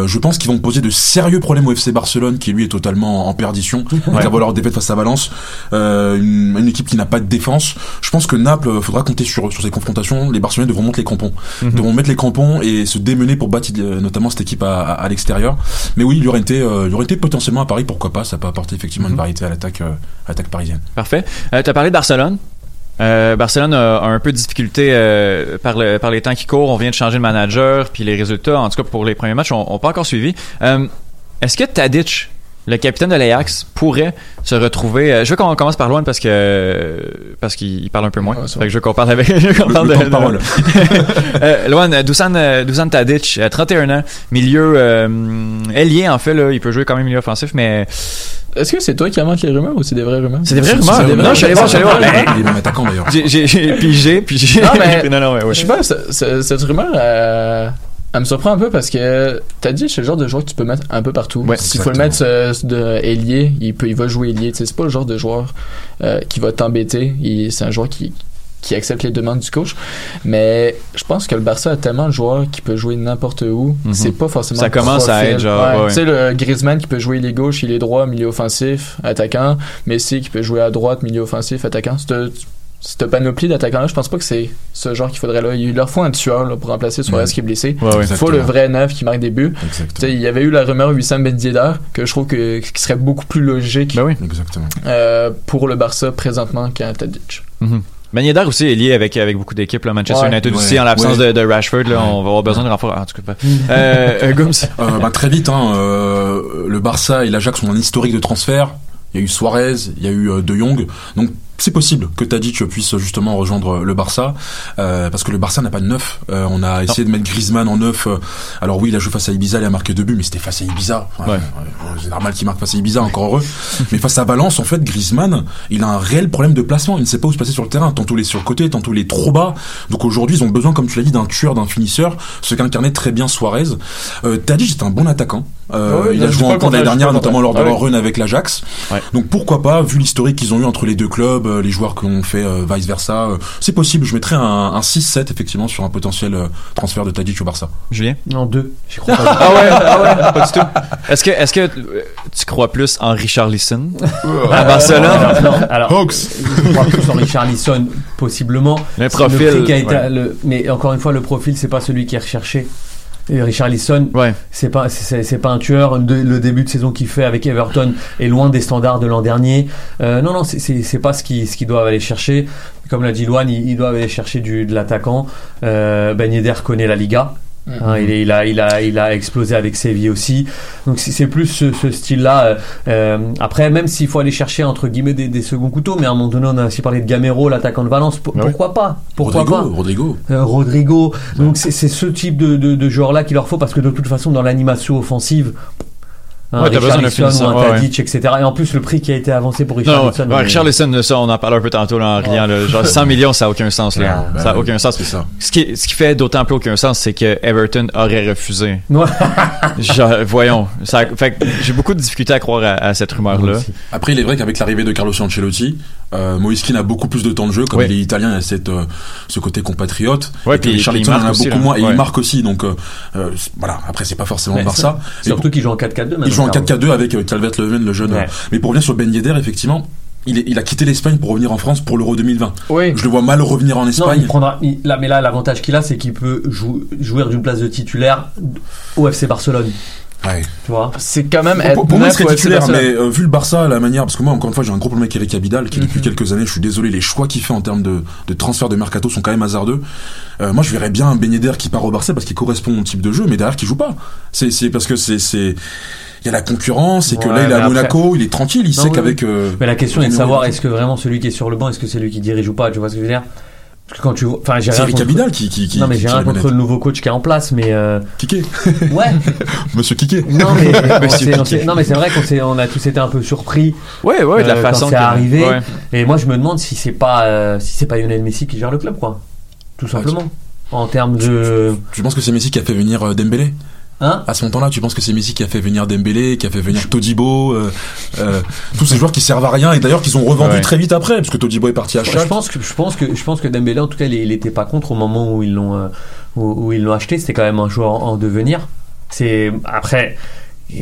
Je pense qu'ils vont poser de sérieux problèmes au FC Barcelone, qui lui est totalement en perdition. Ouais. Avec leur défaite face à Valence, une, une équipe qui n'a pas de défense. Je pense que Naples, faudra compter sur sur ces confrontations. Les Barcelonais devront les crampons Mhm. devront mettre les crampons et se démener pour battre euh, notamment cette équipe à, à, à l'extérieur. Mais oui, il aurait été, euh, il aurait été potentiellement à Paris, pourquoi pas Ça peut apporter effectivement Mhm. une variété à l'attaque, euh, parisienne. Parfait. Euh, tu as parlé de Barcelone. Euh, Barcelone a, a un peu de difficulté euh, par, le, par les temps qui courent. On vient de changer de manager, puis les résultats, en tout cas pour les premiers matchs, on, on pas encore suivi. Euh, Est-ce que Tadic, le capitaine de l'Ajax, pourrait se retrouver euh, Je veux qu'on commence par Loin parce que parce qu'il il parle un peu moins. Ouais, ça fait que je veux qu'on parle avec. je veux qu'on Le- parle le de parole. euh, Loan, euh, Dusan, euh, Dusan Tadic, euh, 31 ans, milieu ailier en fait là, il peut jouer quand même milieu offensif, mais Est-ce que c'est toi qui invente les rumeurs ou c'est des vraies rumeurs? C'est des vraies rumeurs. Non, je suis allé voir, je suis allé voir. Il est d'ailleurs. J'ai, pigé, puis j'ai. Non, mais- non, non, ouais, ouais. Je sais pas, ce- ce- cette rumeur, elle me surprend un peu parce que t'as dit c'est le genre de joueur que tu peux mettre un peu partout. Ouais, S'il faut le mettre euh, de ailier, il peut, il va jouer ailier. C'est pas le genre de joueur euh, qui va t'embêter. C'est un joueur qui qui accepte les demandes du coach. Mais je pense que le Barça a tellement de joueurs qui peut jouer n'importe où. Mhm. C'est pas forcément. Ça commence à être genre, Ouais, ouais. Tu sais, le Griezmann qui peut jouer les gauches, il est droit, milieu offensif, attaquant. Messi qui peut jouer à droite, milieu offensif, attaquant. Cette, panoplie d'attaquants-là, je pense pas que c'est ce genre qu'il faudrait là. Il leur faut un tueur là, pour remplacer Suarez qui est blessé. Ouais, ouais. Il faut le vrai neuf qui marque des buts. Tu Exactement. sais, il y avait eu la rumeur Wissam Ben Yedder, que je trouve que, qui serait beaucoup plus logique Ben oui. Exactement. euh, pour le Barça présentement qu'un Tadic. Ben Yedder aussi est lié avec, avec beaucoup d'équipes. Là. Manchester Ouais. United Ouais. aussi, en l'absence Ouais. de, de Rashford, là, on va avoir besoin de renfort. En tout cas, pas. euh, euh, Gooms. Euh, bah, très vite, hein, euh, le Barça et l'Ajax ont un historique de transfert. Il y a eu Suarez, il y a eu De Jong. Donc c'est possible que Tadic puisse justement rejoindre le Barça euh, parce que le Barça n'a pas de neuf. Euh, on a essayé de mettre Griezmann en neuf. euh, alors oui, il a joué face à Ibiza, il a marqué deux buts, mais c'était face à Ibiza. Ouais. euh, c'est normal qu'il marque face à Ibiza, encore heureux. mais face à Valence, en fait, Griezmann, il a un réel problème de placement. Il ne sait pas où se placer sur le terrain. Tantôt il est sur le côté, tantôt il est trop bas. Donc aujourd'hui, ils ont besoin, comme tu l'as dit, d'un tueur, d'un finisseur, ce qu'incarnait très bien Suarez. Euh, Tadic est un bon attaquant. Euh, Ouais, il a joué en camp l'année dernière, notamment lors de leur run avec l'Ajax. Ouais. Donc pourquoi pas, vu l'historique qu'ils ont eu entre les deux clubs, euh, les joueurs qui ont fait euh, vice versa, euh, c'est possible. Je mettrais un, un 6-7 effectivement sur un potentiel euh, transfert de Tadic au Barça. Julien? Non, deux. J'y crois pas. Ah ouais, ah ouais, pas du tout. Est-ce que, est-ce que tu crois plus en Richard Lisson? À Barcelone? Non, non, alors, je crois plus en Richarlison, possiblement. Le profil, ouais. le- mais encore une fois, le profil, c'est pas celui qui est recherché. Et Richarlison, Ouais. c'est pas, c'est, pas un tueur. De- le début de saison qu'il fait avec Everton est loin des standards de l'an dernier. Euh, non, non, c'est, pas ce qu'ils, ce doivent aller chercher. Comme l'a dit Loan, ils, ils doivent aller chercher du, de l'attaquant. Euh, ben Yedder connaît la Liga. Hein, il, est- il, a, il, a, il a explosé avec Séville aussi. Donc c'est plus ce, ce style-là. euh, euh, après, même s'il faut aller chercher entre guillemets des, des seconds couteaux, mais à un moment donné, on a aussi parlé de Gamero, l'attaquant de Valence. P- pourquoi pas? Pourquoi Rodrigo, pas? Rodrigo. Euh, Rodrigo. Donc c'est c'est ce type de, de, de joueur-là qu'il leur faut parce que de toute façon, dans l'animation offensive. Un Ouais, t'as besoin d'un Richarlison ou un finisseur, ouais, Tadic, etc. Et en plus, le prix qui a été avancé pour Non, Richarlison. ouais, Richard Lisson, ça, on en parle un peu tantôt là, en riant. là. genre 100 millions, ça a aucun sens. Là. Ben ça a oui, aucun sens. C'est ça. Ce qui, ce qui fait d'autant plus aucun sens, c'est que Everton aurait refusé. Ouais. Genre, voyons. Ça, fait j'ai beaucoup de difficultés à croire à, à cette rumeur-là. Après, il est vrai qu'avec l'arrivée de Carlo Ancelotti, euh, Moiskin a beaucoup plus de temps de jeu. Comme Ouais. il est italien, il a cette, euh, ce côté compatriote. Ouais, et puis- il en a beaucoup là. moins. Et Ouais. il marque aussi. Donc euh, euh, voilà. Après, c'est pas forcément Barça. Et Surtout qu'il joue en 4-4-2 maintenant. Il joue en Carlo. 4-4-2 avec euh, Calvert-Leuven, le jeune. Ouais. Mais pour revenir sur Ben Yedder, effectivement, il, est- il a quitté l'Espagne pour revenir en France pour l'Euro 2020. Oui. Je le vois mal revenir en Non, Espagne. il prendra. il- là, mais là, l'avantage qu'il a, c'est qu'il peut jou- jouir d'une place de titulaire au FC Barcelone. Ouais. Tu vois C'est quand même Pour, être pour- pour moi, titulaire, Barcelone. mais euh, vu le Barça, la manière, parce que moi, encore une fois, j'ai un gros problème avec Eric Abidal, qui depuis quelques années, je suis désolé, les choix qu'il fait en termes de, de transfert de mercato sont quand même hasardeux. Euh, moi, je verrais bien un Ben Yedder qui part au Barça parce qu'il correspond au type de jeu, mais derrière, qui joue pas. C'est, c'est parce que c'est, c'est, il y a la concurrence, et que Ouais, là, il est à après- Monaco, il est tranquille, il Non, sait oui, qu'avec. euh, Mais la question est de savoir est-ce que vraiment celui qui est sur le banc, est-ce que c'est lui qui dirige ou pas Tu vois ce que je veux dire? Parce que quand tu vois. Enfin, j'ai C'est rien contre- qui, qui, qui Non, mais j'ai rien contre le nouveau coach qui est en place, mais. euh, Kiké. Ouais. Monsieur Kiké. Non mais, non c'est vrai qu'on on a tous été un peu surpris Ouais, ouais, de la euh, façon quand c'est arrivé. ouais. Et moi je me demande si c'est pas euh, si c'est pas Lionel Messi qui gère le club quoi, tout simplement. En termes de Tu penses que c'est Messi qui a fait venir euh, Dembélé? Hein À ce moment-là, tu penses que c'est Messi qui a fait venir Dembélé, qui a fait venir Todibo, euh, euh, tous ces joueurs qui servent à rien et d'ailleurs qu'ils ont revendu Ouais. très vite après, parce que Todibo est parti à je Schalke. pense que je pense que je pense que Dembélé en tout cas il, il était pas contre au moment où ils l'ont euh, où, où ils l'ont acheté. C'était quand même un joueur en, en devenir. C'est après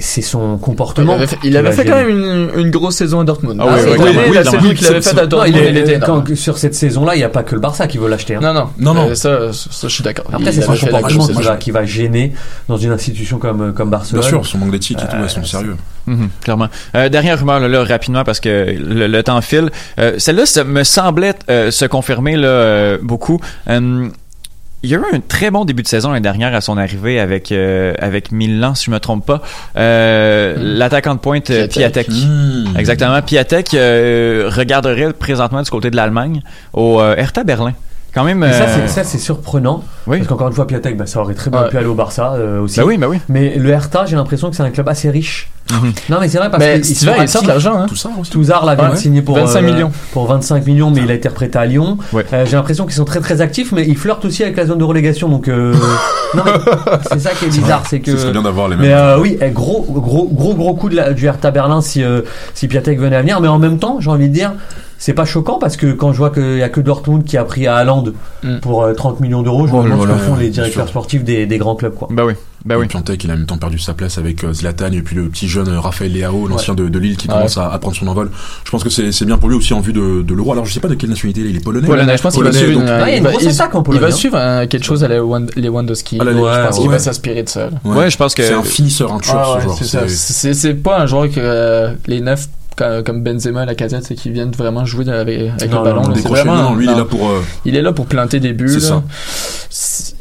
c'est son Il comportement. avait fait, il avait va fait quand même une, une grosse saison à Dortmund. Ah oui, c'est oui, oui, oui, la saison qu'il avait faite à c'est- Dortmund, Non, il était quand- sur cette saison-là, il n'y a pas que le Barça qui veut l'acheter. hein. Non, non. Non, non. Euh, ça, ça, je suis d'accord. Après, c'est son comportement qui va, qui va gêner dans une institution comme, comme Barcelone. Bien sûr, son manque d'éthique et tout, Euh, elles sont sérieux. Mhm, clairement. Euh, dernière rumeur là, là, rapidement parce que le, le temps file. Euh, Celle-là ça me semblait se confirmer là beaucoup. Euh, il y a eu un très bon début de saison l'année dernière à son arrivée avec euh, avec Milan si je me trompe pas. Euh, L'attaquant de pointe euh, Piatek. Piatek. Mmh. Exactement. Piatek euh, regarderait présentement du côté de l'Allemagne au Hertha Berlin. Quand même. Ça, euh, c'est- ça, c'est surprenant. Oui. Parce qu'encore une fois, Piatek, bah, ça aurait très bien pu aller au Barça euh, aussi. bah oui, bah oui. Mais le Hertha, j'ai l'impression que c'est un club assez riche. Non, mais c'est vrai parce Mais sont hiver, il sort de l'argent, hein. Tout ça aussi. Touzard là vient Ouais. de signer pour 25 euh, millions. pour 25 millions, mais il a été reprêté à Lyon. Ouais. Euh, j'ai l'impression qu'ils sont très très actifs, mais ils flirtent aussi avec la zone de relégation. Donc euh, non, mais c'est ça qui est bizarre, c'est que. Ce serait bien d'avoir les mêmes. Mais euh, oui, eh, gros, gros, gros, gros coup de la, du Hertha Berlin si, euh, si Piatek venait à venir. Mais en même temps, j'ai envie de dire, c'est pas choquant parce que quand je vois qu'il y a que Dortmund qui a pris à Haaland Mm. pour euh, 30 millions d'euros, je me Oh là demande ce que font les directeurs sportifs des, des grands clubs, quoi. Bah oui. Bah oui. Piatek, il a en même temps perdu sa place avec euh, Zlatan et puis le petit jeune euh, Raphaël Leao, l'ancien de, de Lille, qui Ouais. commence à, à prendre son envol. Je pense que c'est bien pour lui aussi en vue de, de l'euro. Alors je sais pas de quelle nationalité il est, il est polonais. Polonais, je pense qu'il va suivre donc- Ah, il va- il- Il hein. suivre euh, quelque chose à la Wan- Lewandowski. Ah, je pense qu'il va s'inspirer de ça. Ouais, je pense que- c'est un finisseur, un tueur Ah ce ouais, joueur. c'est pas un joueur que euh, les neufs ca- comme Benzema, la casette, c'est qu'ils viennent vraiment jouer avec, avec Non, le ballon. non, là. C'est décrocher, vraiment- non, lui il est là pour. euh, Il est là pour planter des buts.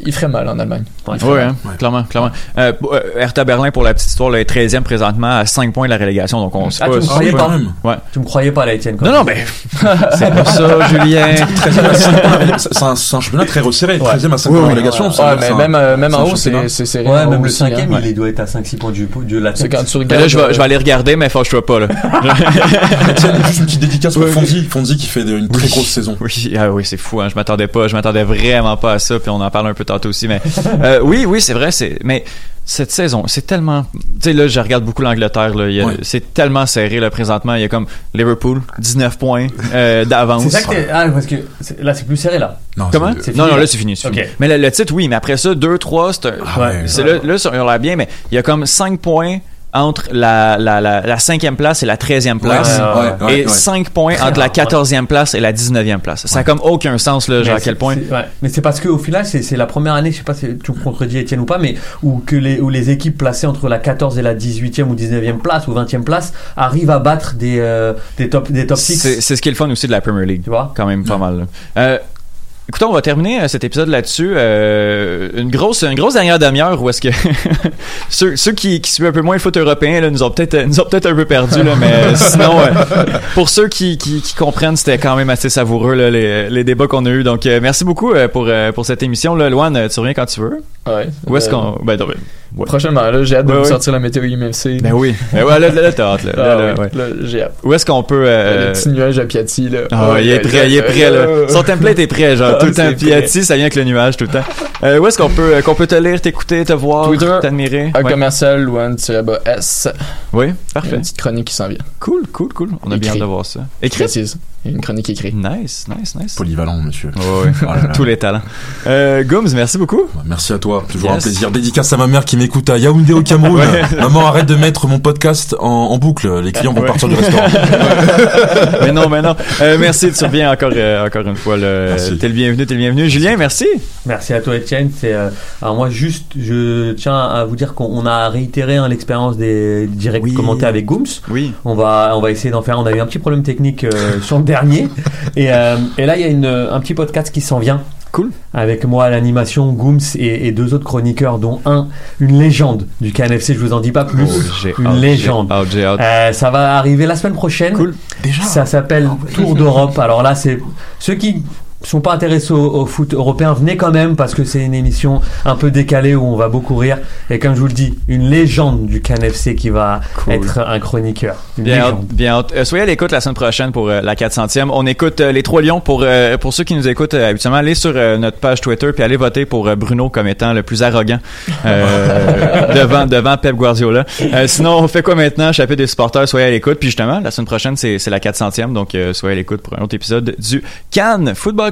Il ferait mal en Allemagne. Ouais. Mal. hein, Ouais. clairement, clairement. Euh, euh, Hertha Berlin, pour la petite histoire, là, est 13e présentement à 5 points de la relégation, donc on sait Ah, pas. tu me croyais pas- pas quand même. Ouais. Tu me croyais pas là, Étienne quand Non, non, mais c'est pas ça, Julien. 13e à 5 points, c'est un, championnat très resserré. 13e à 5 Oui, points de oui, relégation. mais même, euh, en haut, c'est serré. Ouais, même le aussi, hein. cinquième, Ouais. il doit être à 5-6 points du, de la tête. quand tu regardes. là, je vais, euh, je vais aller regarder, mais fâche-toi pas, là. Tiens, juste une petite dédicace pour Fonzi. Fonzi qui fait une très grosse saison. Oui, ah oui, c'est fou. Hein. Je m'attendais pas, je m'attendais vraiment pas à ça. Puis on en parle un peu tantôt aussi, mais euh, oui, oui, c'est vrai. C'est mais cette saison, c'est tellement. Tu sais là, je regarde beaucoup l'Angleterre. Là, Ouais. c'est tellement serré là présentement. Il y a comme Liverpool, 19 points euh, d'avance. C'est ça que t'es- Ah, parce que c'est- là, c'est plus serré là. Non, Comment? c'est- Non, non, là. là c'est fini. c'est Ok. fini. Mais le, le titre, oui, mais après ça, 2, 3, c'est un- Ah ouais. c'est là, là, ça on l'a bien, mais il y a comme 5 points entre la, la, la, la 5e place et la 13e place. Ouais, ouais, ouais, et ouais. 5 points entre la rare, 14e place et la 19e place. Ça a comme aucun sens, là, genre à quel point. Mais c'est parce qu'au final, c'est c'est la première année, je sais pas si tu me contredis Étienne ou pas, mais où, que les, où les équipes placées entre la 14 et la 18e ou 19e place ou 20e place arrivent à battre des, euh, des top, des top 6. C'est c'est ce qui est le fun aussi de la Premier League. Tu vois? Quand même pas mal. là. Euh, écoutez, on va terminer euh, cet épisode là-dessus. Euh, une grosse, une grosse dernière demi-heure où est-ce que ceux, ceux qui, qui suivent un peu moins le foot européen là, nous ont peut-être, nous ont peut-être un peu perdu là, mais sinon, euh, pour ceux qui, qui, qui comprennent, c'était quand même assez savoureux là, les, les débats qu'on a eu. Donc, euh, merci beaucoup pour pour cette émission. Là, Loane, euh, tu reviens quand tu veux. Ouais. Où est-ce qu'on, ben, ben, ouais. Prochainement, là, j'ai hâte de Ouais, vous sortir la météo IMFC. Ben oui. Ben ouais, là, là, là, t'as hâte, là. Ah Là, là, oui, ouais. là, j'ai hâte. Où est-ce qu'on peut euh, Le petit nuage à Piatti, là. Ah, il est prêt, il est prêt, là. Son template est prêt, genre, Ah, tout le temps. Ati, ça vient avec le nuage, tout le temps. Euh, où est-ce qu'on peut, euh, qu'on peut te lire, t'écouter, te voir, t'admirer? Un Ouais. commercial Luan S. Oui, parfait. Une petite chronique qui s'en vient. Cool, cool, cool. On a bien hâte de voir ça. Écrit? Une chronique écrite. Nice, nice, nice. Polyvalent, monsieur. Oh, oui, tous les talents. Euh, Gooms, merci beaucoup. Bah, merci à toi. Toujours un plaisir. Dédicace à ma mère qui m'écoute à Yaoundé au Cameroun. Maman, arrête de mettre mon podcast en, en boucle. Les clients vont partir du restaurant. mais non, mais non. Euh, merci, tu reviens encore, euh, encore une fois. T'es le bienvenu, t'es le bienvenu. Julien, merci. Merci à toi. C'est, euh, alors moi, juste, je tiens à vous dire qu'on a réitéré hein, l'expérience des directs commentés avec Gooms. Oui. On va, on va essayer d'en faire. On a eu un petit problème technique sur le dernier. Et, et là, il y a une, un petit podcast qui s'en vient. Cool. Avec moi à l'animation, Gooms et, et, deux autres chroniqueurs, dont un, une légende du KNFC, je vous en dis pas plus. Oh, une légende. Euh, ça va arriver la semaine prochaine. Cool. Déjà. Ça s'appelle Ah Tour d'Europe. Alors là, c'est ceux qui sont pas intéressés au, au, foot européen, venez quand même parce que c'est une émission un peu décalée où on va beaucoup rire. Et comme je vous le dis, une légende du CanFC qui va Cool. être un chroniqueur. Une Bien, hâte, bien hâte. Euh, soyez à l'écoute la semaine prochaine pour euh, la 400e. On écoute euh, les Trois Lions. Pour, pour ceux qui nous écoutent habituellement, allez sur notre page Twitter puis allez voter pour Bruno comme étant le plus arrogant devant, devant Pep Guardiola. Sinon, on fait quoi maintenant? Chapitre des supporters, soyez à l'écoute. Puis justement, la semaine prochaine, c'est c'est la 400e. Donc, soyez à l'écoute pour un autre épisode du Cannes Football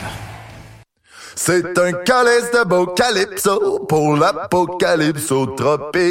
C'est un calice de beau calypso pour l'apocalypse au tropique.